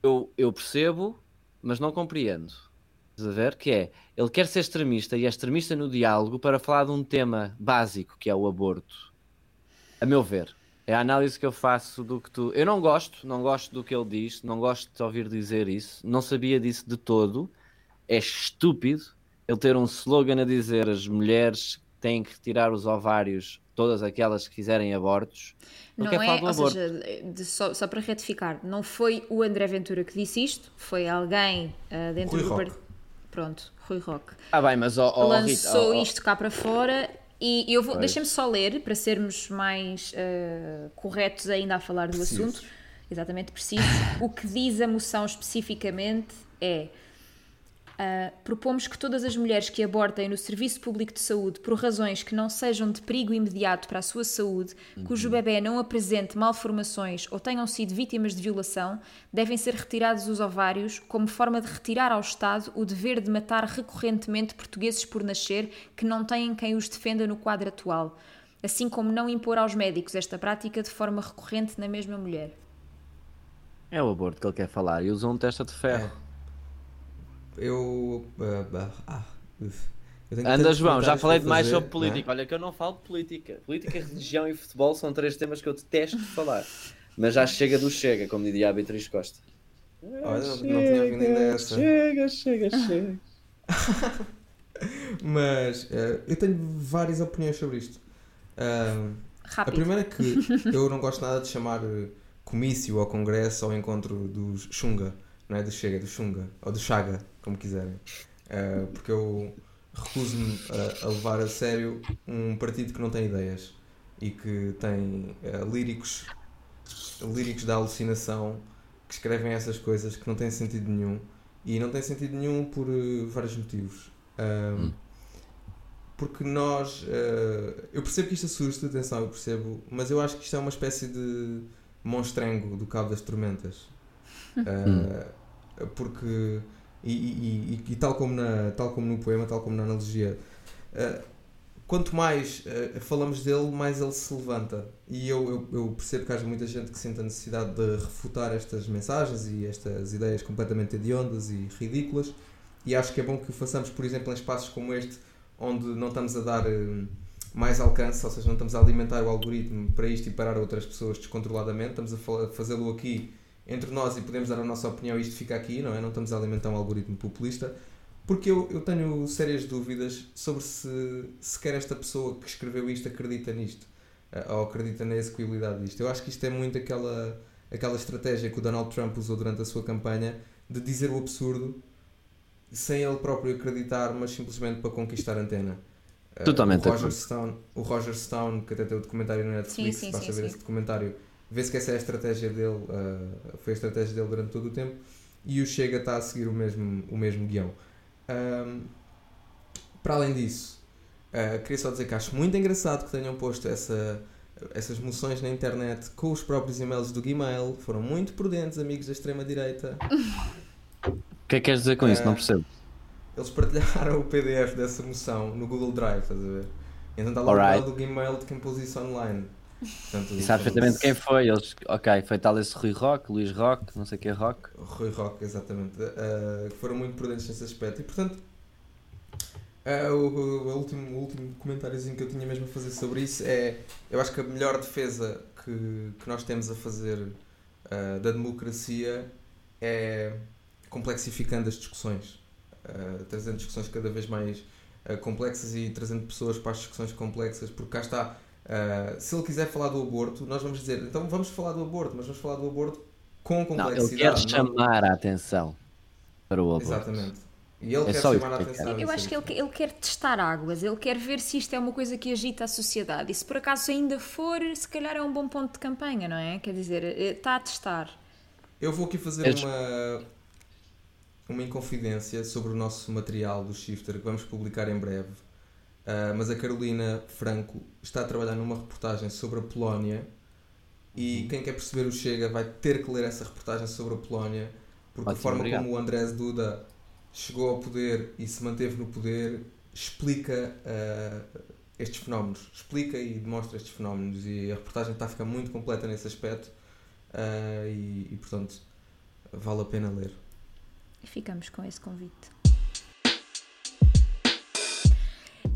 eu, eu percebo, mas não compreendo. Estás a ver? Que é, ele quer ser extremista e é extremista no diálogo para falar de um tema básico que é o aborto a meu ver. É a análise que eu faço do que tu. Eu não gosto, não gosto do que ele diz, não gosto de ouvir dizer isso, não sabia disso de todo. É estúpido ele ter um slogan a dizer as mulheres têm que retirar os ovários, todas aquelas que quiserem abortos. Não, não é, ou aborto. seja, de, só, só, para retificar, não foi o André Ventura que disse isto, foi alguém uh, dentro Rui do partido. Pronto, Rui Roque. Ah, bem, mas oh, oh, lançou Rita, oh, isto cá para fora e eu vou, deixem-me só ler para sermos mais uh, corretos ainda a falar do preciso. assunto, exatamente preciso. o que diz a moção especificamente é Uh, propomos que todas as mulheres que abortem no Serviço Público de Saúde por razões que não sejam de perigo imediato para a sua saúde, uhum. cujo bebê não apresente malformações ou tenham sido vítimas de violação, devem ser retirados os ovários como forma de retirar ao Estado o dever de matar recorrentemente portugueses por nascer que não têm quem os defenda no quadro atual, assim como não impor aos médicos esta prática de forma recorrente na mesma mulher. É o aborto que ele quer falar e usam um testa de ferro. É eu. Uh, ah, Anda, João, já falei demais sobre política. Olha que eu não falo de política. Política, religião e futebol são três temas que eu detesto falar. Mas já chega do chega, como diria a Beatriz Costa. Olha, não, chega, não tinha ouvido ainda essa. Chega, chega, chega. Mas uh, eu tenho várias opiniões sobre isto. Uh, a primeira é que eu não gosto nada de chamar comício ou congresso ou encontro dos Xunga não é do Chega, do Xunga, ou do Chaga, como quiserem. Uh, porque eu recuso-me a, a, levar a sério um partido que não tem ideias e que tem uh, líricos, líricos da alucinação que escrevem essas coisas que não têm sentido nenhum e não tem sentido nenhum por uh, vários motivos. Hum. Porque nós. eu percebo que isto assusta, atenção, eu percebo, mas eu acho que isto é uma espécie de monstrengo do Cabo das Tormentas. Uh, porque, e, e, e, e, tal, como na, tal como no poema, tal como na analogia, uh, quanto mais uh, falamos dele, mais ele se levanta. E eu, eu, eu, percebo que haja muita gente que sente a necessidade de refutar estas mensagens e estas ideias completamente hediondas e ridículas. E acho que é bom que o façamos, por exemplo, em espaços como este, onde não estamos a dar mais alcance, ou seja, não estamos a alimentar o algoritmo para isto e parar outras pessoas descontroladamente, estamos a fazê-lo aqui entre nós e podemos dar a nossa opinião e isto fica aqui, não é? Não estamos a alimentar um algoritmo populista, porque eu, eu tenho sérias dúvidas sobre se sequer esta pessoa que escreveu isto acredita nisto, eh, ou acredita na execuibilidade disto. Eu acho que isto é muito aquela, aquela estratégia que o Donald Trump usou durante a sua campanha de dizer o absurdo sem ele próprio acreditar, mas simplesmente para conquistar a antena. Eh, Totalmente. o, Roger Stone, o Roger Stone, que até tem o documentário no Netflix, sim, sim, basta sim, ver sim. esse documentário, Vê-se que essa é a estratégia dele, uh, foi a estratégia dele durante todo o tempo e o Chega está a seguir o mesmo, o mesmo guião. Um, para além disso, uh, queria só dizer que acho muito engraçado que tenham posto essa, essas moções na internet com os próprios e-mails do Gmail. Foram muito prudentes, amigos da extrema-direita. O que é que queres dizer com isso? Não ah, percebo. Eles partilharam o PDF dessa moção no Google Drive, estás a ver? Então está lá o do Gmail de quem pôs isso online. Portanto, e sabe perfeitamente quem foi. Eles, ok, foi tal esse Rui Rock, Luís Rock, não sei o que é Rock. Rui Rock, exatamente. Uh, foram muito prudentes nesse aspecto. E portanto, uh, o, o, último, o último comentáriozinho que eu tinha mesmo a fazer sobre isso é: eu acho que a melhor defesa que, que nós temos a fazer uh, da democracia é complexificando as discussões, trazendo discussões cada vez mais complexas e trazendo pessoas para as discussões complexas, porque cá está. Se ele quiser falar do aborto, nós vamos dizer, então vamos falar do aborto, mas vamos falar do aborto com complexidade. Não, ele quer chamar não... a atenção para o aborto. Exatamente. E ele é quer chamar a atenção. Eu acho que ele, ele quer testar águas, ele quer ver se isto é uma coisa que agita a sociedade. E se por acaso ainda for, se calhar é um bom ponto de campanha, não é? Quer dizer, eh, está a testar. Eu vou aqui fazer uma, uma inconfidência sobre o nosso material do Shifter que vamos publicar em breve. Uh, mas a Carolina Franco está a trabalhar numa reportagem sobre a Polónia e uhum. quem quer perceber o Chega vai ter que ler essa reportagem sobre a Polónia porque Ótimo, a forma obrigado. como o Andrés Duda chegou ao poder e se manteve no poder, explica uh, estes fenómenos. Explica e demonstra estes fenómenos. E a reportagem está a ficar muito completa nesse aspecto. Uh, e, e, portanto, vale a pena ler. E ficamos com esse convite.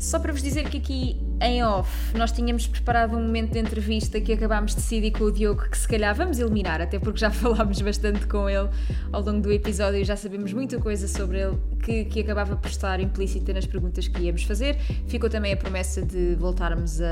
Só para vos dizer que aqui em off nós tínhamos preparado um momento de entrevista que acabámos de decidir com o Diogo que se calhar vamos eliminar, até porque já falámos bastante com ele ao longo do episódio e já sabemos muita coisa sobre ele que, que acabava por estar implícita nas perguntas que íamos fazer. Ficou também a promessa de voltarmos a,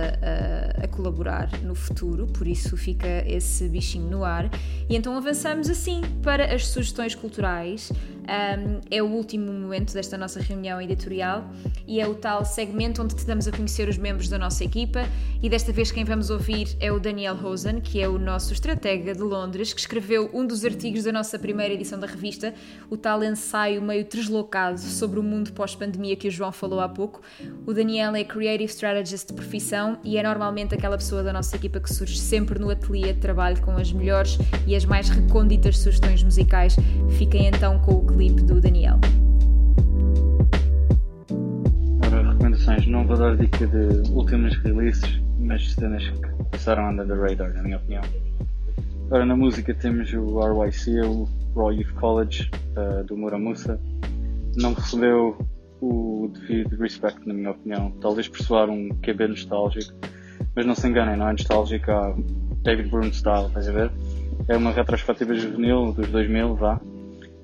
a, a colaborar no futuro, por isso fica esse bichinho no ar. E então avançamos assim para as sugestões culturais. Um, é o último momento desta nossa reunião editorial e é o tal segmento onde te damos a conhecer os membros da nossa equipa. E desta vez quem vamos ouvir é o Daniel Rosen, que é o nosso estratega de Londres, que escreveu um dos artigos da nossa primeira edição da revista, o tal ensaio meio deslocado sobre o mundo pós-pandemia que o João falou há pouco. O Daniel é Creative Strategist de profissão e é normalmente aquela pessoa da nossa equipa que surge sempre no ateliê de trabalho com as melhores e as mais recônditas sugestões musicais. Fiquem então com o clipe do Daniel. Recomendações. Não vou dar dica de últimas releases, mas cenas que passaram under the radar, na minha opinião. Ora, na música temos o RYC, o Raw Youth College, uh, do Muramusa. Não recebeu o devido respect, na minha opinião. Talvez por soar um QB nostálgico, mas não se enganem, não é nostálgico a David Bruno style, estás a ver? É uma retrospectiva juvenil dos 2000, vá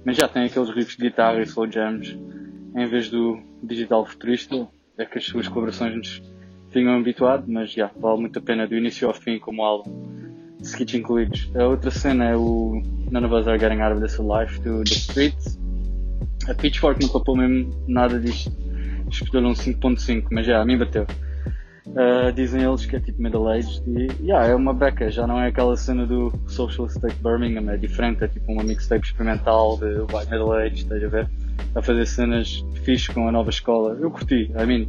mas já tem aqueles riffs de guitarra e slow jams em vez do digital futurista, é que as suas colaborações nos tinham habituado, mas já vale muito a pena do início ao fim como álbum, skits incluídos. A outra cena é o None of Us Are Getting Out of This Alive do The Streets. A Pitchfork não papou mesmo nada disto, espetou um 5.5, mas já, a mim bateu. Uh, dizem eles que é tipo middle-aged e yeah, é uma beca, já não é aquela cena do Social State Birmingham, é diferente, é tipo uma mixtape experimental de vai middle-aged, estás a ver? A fazer cenas fixe com a nova escola. Eu curti, I mean,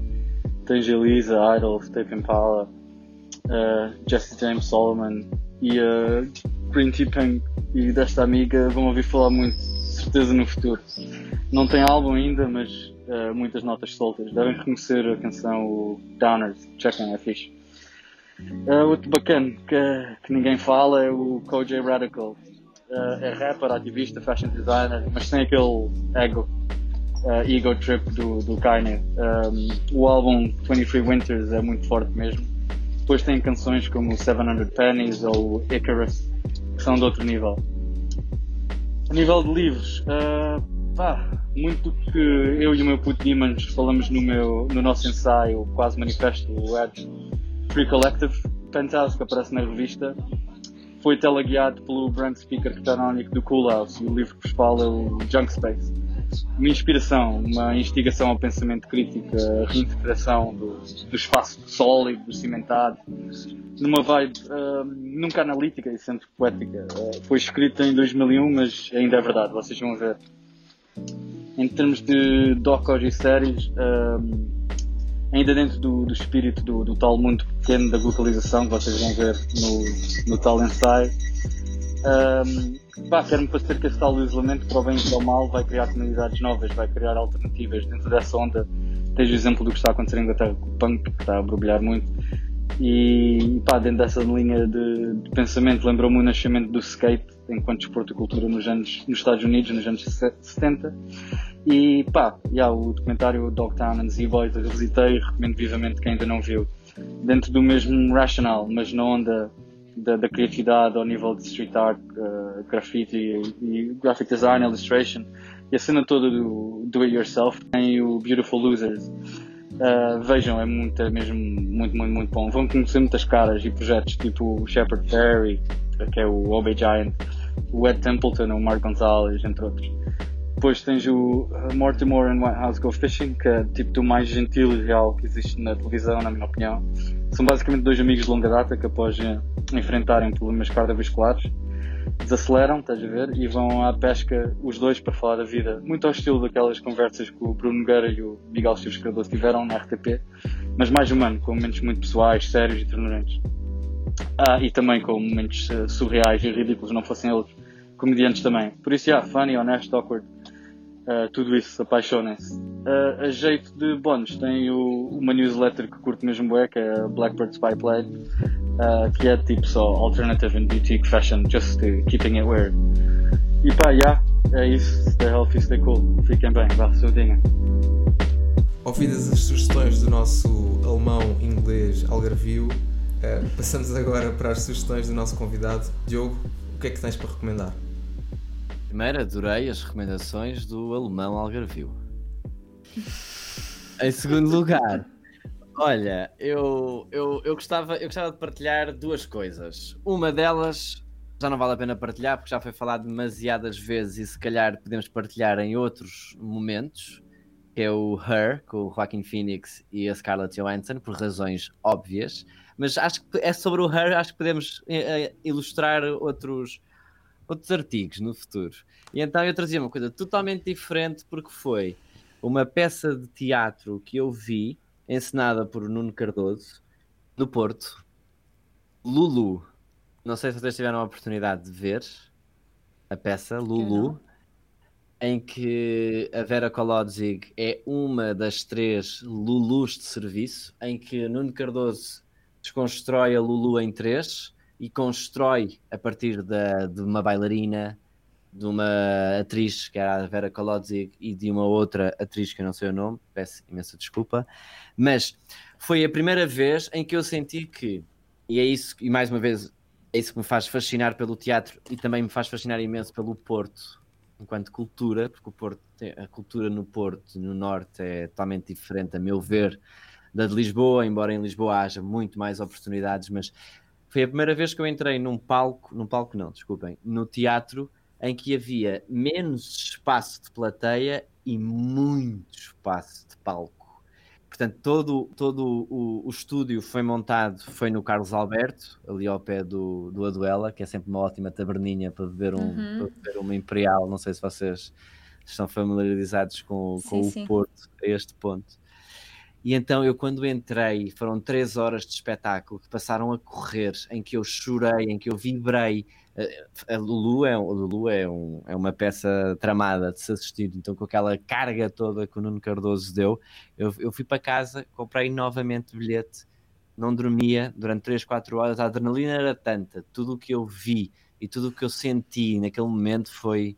tens Elisa, Idol, Stephen Impala, uh, Jesse James Solomon e uh, Green Tea Punk e desta amiga vão ouvir falar muito, certeza no futuro. Não tem álbum ainda, mas uh, muitas notas soltas. Devem reconhecer a canção o Downers, checkem, é fixe. Uh, outro bacana que, que, ninguém fala é o Koj Radical. É rapper, ativista, fashion designer, mas tem aquele ego, uh, ego trip do, do Kanye. Um, o álbum 23 Winters é muito forte mesmo. Depois tem canções como 700 Pennies ou Icarus, que são de outro nível. A nível de livros, uh, pá, muito do que eu e o meu puto Demons falamos no, meu, no nosso ensaio, quase manifesto, o Edge Free Collective, que aparece na revista, foi teleguiado pelo brand speaker canónico do Cool House e o livro que vos fala é o Junk Space. Uma inspiração, uma instigação ao pensamento crítico, a reinterpretação do, do espaço sólido, do cimentado, numa vibe uh, nunca analítica e sempre poética. Uh, foi escrita em 2001, mas ainda é verdade, vocês vão ver. Em termos de docos e séries, um, ainda dentro do, do espírito do, do, tal mundo pequeno da globalização que vocês vão ver no, no tal ensaio, um, pá, quero-me parecer que esse tal isolamento, para o bem e para o mal, vai criar comunidades novas, vai criar alternativas. Dentro dessa onda, tens o exemplo do que está a acontecer em Inglaterra com o punk, que está a borbulhar muito. E pá, dentro dessa linha de, de pensamento, lembrou-me o nascimento do skate enquanto desporto e cultura nos, anos, nos Estados Unidos, nos anos 70. E pá, yeah, o documentário Dogtown and Z-Boys eu e recomendo vivamente quem ainda não viu. Dentro do mesmo rational, mas na onda da, da, criatividade ao nível de street art, uh, graffiti e, e, graphic design, illustration e a cena toda do do it yourself tem o Beautiful Losers. Uh, vejam, é muito, é mesmo muito, muito, muito bom. Vão conhecer muitas caras e projetos tipo o Shepard Fairey, que é o Obey Giant, o Ed Templeton, o Mark Gonzalez, entre outros. Depois tens o Mortimer and Whitehouse Go Fishing, que é tipo do mais gentil e real que existe na televisão, na minha opinião. São basicamente dois amigos de longa data que após eh, enfrentarem problemas cardiovasculares desaceleram, estás a ver, e vão à pesca os dois para falar da vida. Muito ao estilo daquelas conversas que o Bruno Nogueira e o Miguel Silves Cardoso tiveram na RTP, mas mais humano, com momentos muito pessoais, sérios e ternurentos. Ah, e também com momentos uh, surreais e ridículos, não fossem eles comediantes também. Por isso, yeah, funny, honest, awkward, uh, tudo isso, apaixonem-se. Uh, a jeito de bónus, tem o, uma newsletter que curto mesmo bem, que é a Blackbird Spy Play, uh, que é tipo só alternative and boutique fashion, just keeping it weird. E pá, yeah, é isso, stay healthy, stay cool, fiquem bem, vá, saudinha. Ouvidas as sugestões do nosso alemão, inglês, algarvio, uh, passamos agora para as sugestões do nosso convidado. Diogo, o que é que tens para recomendar? Primeiro, adorei as recomendações do alemão algarvio. em segundo lugar, olha, eu, eu, eu, gostava, eu gostava de partilhar duas coisas. Uma delas já não vale a pena partilhar porque já foi falado demasiadas vezes e se calhar podemos partilhar em outros momentos. Que é o Her, com o Joaquin Phoenix e a Scarlett Johansson, por razões óbvias. Mas acho que é sobre o Her, acho que podemos eh, eh, ilustrar outros, outros artigos no futuro. E então eu trazia uma coisa totalmente diferente porque foi uma peça de teatro que eu vi, encenada por Nuno Cardoso, no Porto, Lulu. Não sei se vocês tiveram a oportunidade de ver a peça Lulu, em que a Vera Kolodzig é uma das três Lulus de serviço, em que Nuno Cardoso desconstrói a Lulu em três e constrói a partir da, de uma bailarina, de uma atriz que era a Vera Kolodzig e de uma outra atriz que eu não sei o nome, peço imensa desculpa, mas foi a primeira vez em que eu senti que, e é isso, e mais uma vez, é isso que me faz fascinar pelo teatro e também me faz fascinar imenso pelo Porto, enquanto cultura, porque o Porto, a cultura no Porto, no Norte, é totalmente diferente, a meu ver, da de Lisboa, embora em Lisboa haja muito mais oportunidades, mas foi a primeira vez que eu entrei num palco, num palco não, desculpem, no teatro em que havia menos espaço de plateia e muito espaço de palco. Portanto, todo, todo o, o estúdio foi montado, foi no Carlos Alberto, ali ao pé do, do Aduela, que é sempre uma ótima taberninha para beber, um, uhum. para beber uma imperial. Não sei se vocês estão familiarizados com, sim, com sim. o Porto a este ponto. E então eu quando entrei, foram três horas de espetáculo que passaram a correr, em que eu chorei, em que eu vibrei. Eh, a Lulu, é, a Lulu é, um, é uma peça tramada de se assistir, então com aquela carga toda que o Nuno Cardoso deu, eu, eu fui para casa, comprei novamente bilhete, não dormia durante 3, 4 horas, a adrenalina era tanta, tudo o que eu vi e tudo o que eu senti naquele momento foi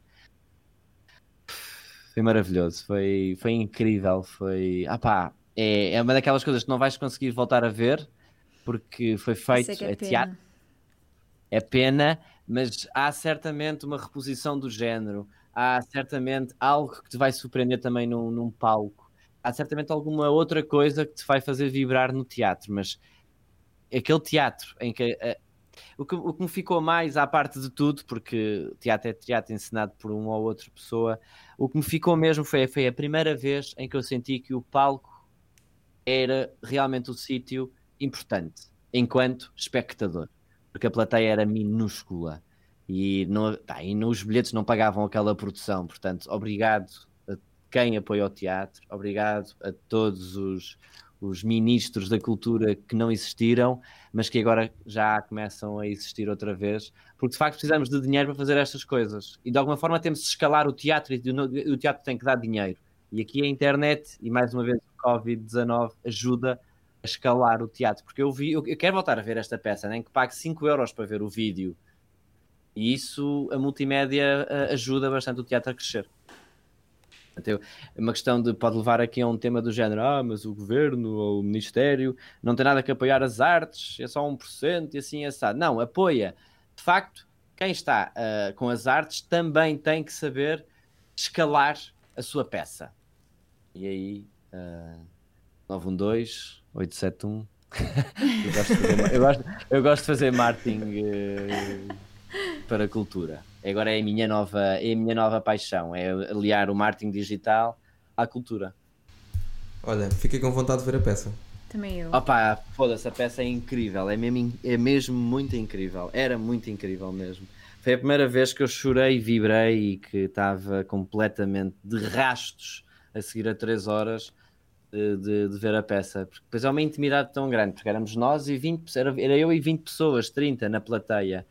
foi maravilhoso, foi, foi incrível, foi, ah pá, é, é uma daquelas coisas que não vais conseguir voltar a ver porque foi feito é, é teatro. É pena, mas há certamente uma reposição do género, há certamente algo que te vai surpreender também num, num palco, há certamente alguma outra coisa que te vai fazer vibrar no teatro, mas aquele teatro em que uh, o que, o que me ficou mais à parte de tudo, porque teatro é teatro ensinado por uma ou outra pessoa, o que me ficou mesmo foi, foi a primeira vez em que eu senti que o palco era realmente o sítio importante enquanto espectador, porque a plateia era minúscula e, não, pá, e os bilhetes não pagavam aquela produção. Portanto, obrigado a quem apoia o teatro, obrigado a todos os, os ministros da cultura que não existiram, mas que agora já começam a existir outra vez, porque de facto precisamos de dinheiro para fazer estas coisas e de alguma forma temos de escalar o teatro e o teatro tem que dar dinheiro. E aqui a internet, e mais uma vez Covid-19 ajuda a escalar o teatro. Porque eu vi, eu, quero voltar a ver esta peça, nem que pague 5 euros para ver o vídeo. E isso, a multimédia ajuda bastante o teatro a crescer. É uma questão de pode levar aqui a um tema do género, ah, mas o governo ou o ministério não tem nada que apoiar as artes, é só 1% e assim assado. Não, apoia. De facto, quem está uh, com as artes também tem que saber escalar a sua peça. E aí, uh, 912, 871. eu, gosto de fazer, eu, gosto, eu gosto de fazer marketing uh, para a cultura. Agora é a minha nova, é a minha nova paixão, é aliar o marketing digital à cultura. Olha, fiquei com vontade de ver a peça. Também eu. Opa, foda-se, a peça é incrível, é mesmo, é mesmo muito incrível, era muito incrível mesmo. Foi a primeira vez que eu chorei, vibrei e que estava completamente de rastos a seguir a 3 horas de, de, de, ver a peça. Porque depois é uma intimidade tão grande, porque éramos nós e 20, era, era eu e 20 pessoas, 30 na plateia.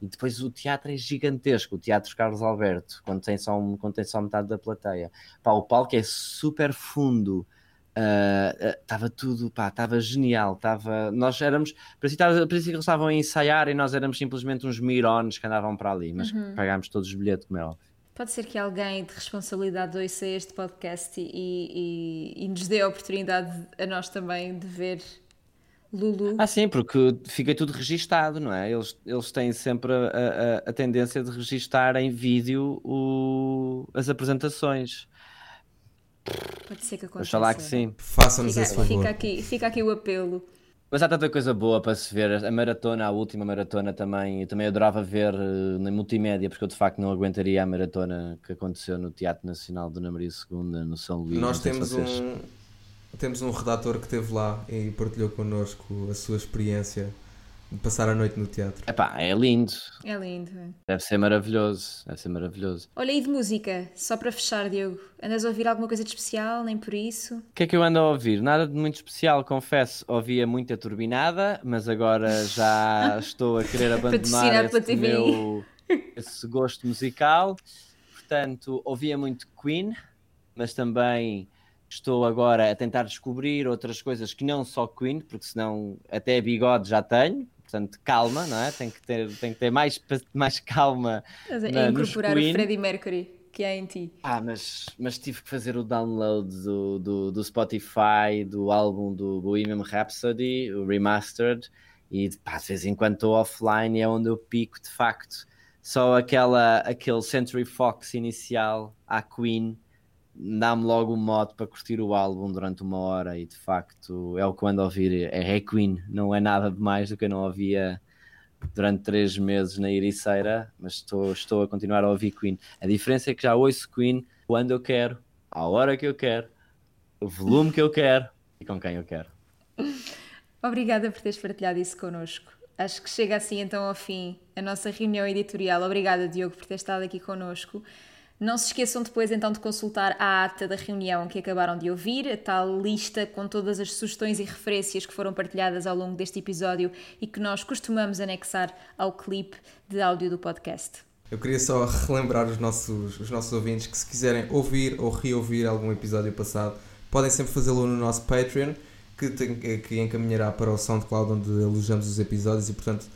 E depois o teatro é gigantesco, o Teatro Carlos Alberto, quando tem só, um, quando tem só metade da plateia. Pá, o palco é super fundo, estava uh, uh, tudo, pá, estava genial, estava, nós éramos, parecia, parecia que eles estavam a ensaiar e nós éramos simplesmente uns mirones que andavam para ali, mas uhum. pagámos todos os bilhetes, como é óbvio. Pode ser que alguém de responsabilidade ouça este podcast e, e, e nos dê a oportunidade a nós também de ver Lulu. Ah, sim, porque fica tudo registado, não é? Eles, eles têm sempre a, a, a tendência de registar em vídeo o, as apresentações. Pode ser que aconteça. Oxalá que sim. Façam-nos esse favor. Fica aqui, fica aqui o apelo. Mas há tanta coisa boa para se ver. A maratona, a última maratona também, eu também adorava ver uh, na multimédia, porque eu de facto não aguentaria a maratona que aconteceu no Teatro Nacional de Dona Maria II, no São Luís. Nós temos vocês... um temos um redator que esteve lá e partilhou connosco a sua experiência passar a noite no teatro. Epá, é lindo. É lindo. Deve ser maravilhoso. Deve ser maravilhoso. Olha, e de música? Só para fechar, Diogo. Andas a ouvir alguma coisa de especial? Nem por isso? O que é que eu ando a ouvir? Nada de muito especial, confesso. Ouvia muita turbinada, mas agora já estou a querer abandonar esse meu esse gosto musical. Portanto, ouvia muito Queen, mas também Estou agora a tentar descobrir outras coisas que não só Queen, porque senão até bigode já tenho, portanto, calma, não é? Tem que ter, tem que ter mais, mais calma. Mas é na, incorporar o Freddie Mercury que há em ti. Ah, mas, mas tive que fazer o download do, do, do Spotify, do álbum do Bohemian Rhapsody, o Remastered, e pá, de vez em quando estou offline é onde eu pico de facto. Só aquela, aquele Century Fox inicial à Queen dá-me logo um modo para curtir o álbum durante uma hora e de facto é o que eu ando a ouvir. É, é Queen, não é nada mais do que eu não ouvia durante três meses na Ericeira, mas estou, estou a continuar a ouvir Queen. A diferença é que já ouço Queen quando eu quero, à hora que eu quero, o volume que eu quero e com quem eu quero. Obrigada por teres partilhado isso connosco. Acho que chega assim então ao fim a nossa reunião editorial. Obrigada, Diogo, por ter estado aqui connosco. Não se esqueçam depois então de consultar a ata da reunião que acabaram de ouvir, a tal lista com todas as sugestões e referências que foram partilhadas ao longo deste episódio e que nós costumamos anexar ao clipe de áudio do podcast. Eu queria só relembrar os nossos, os nossos ouvintes que se quiserem ouvir ou reouvir algum episódio passado, podem sempre fazê-lo no nosso Patreon, que, tem, que encaminhará para o SoundCloud onde alojamos os episódios e portanto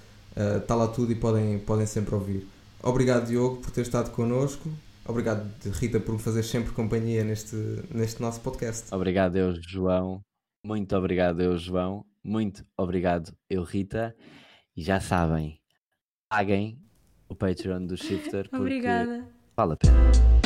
está uh, lá tudo e podem, podem sempre ouvir. Obrigado Diogo por ter estado connosco Obrigado, Rita, por me fazer sempre companhia neste, neste nosso podcast. Obrigado, eu, João. Muito obrigado, eu, João. Muito obrigado, eu, Rita. E já sabem, paguem o Patreon do Shifter porque Obrigada. vale a pena.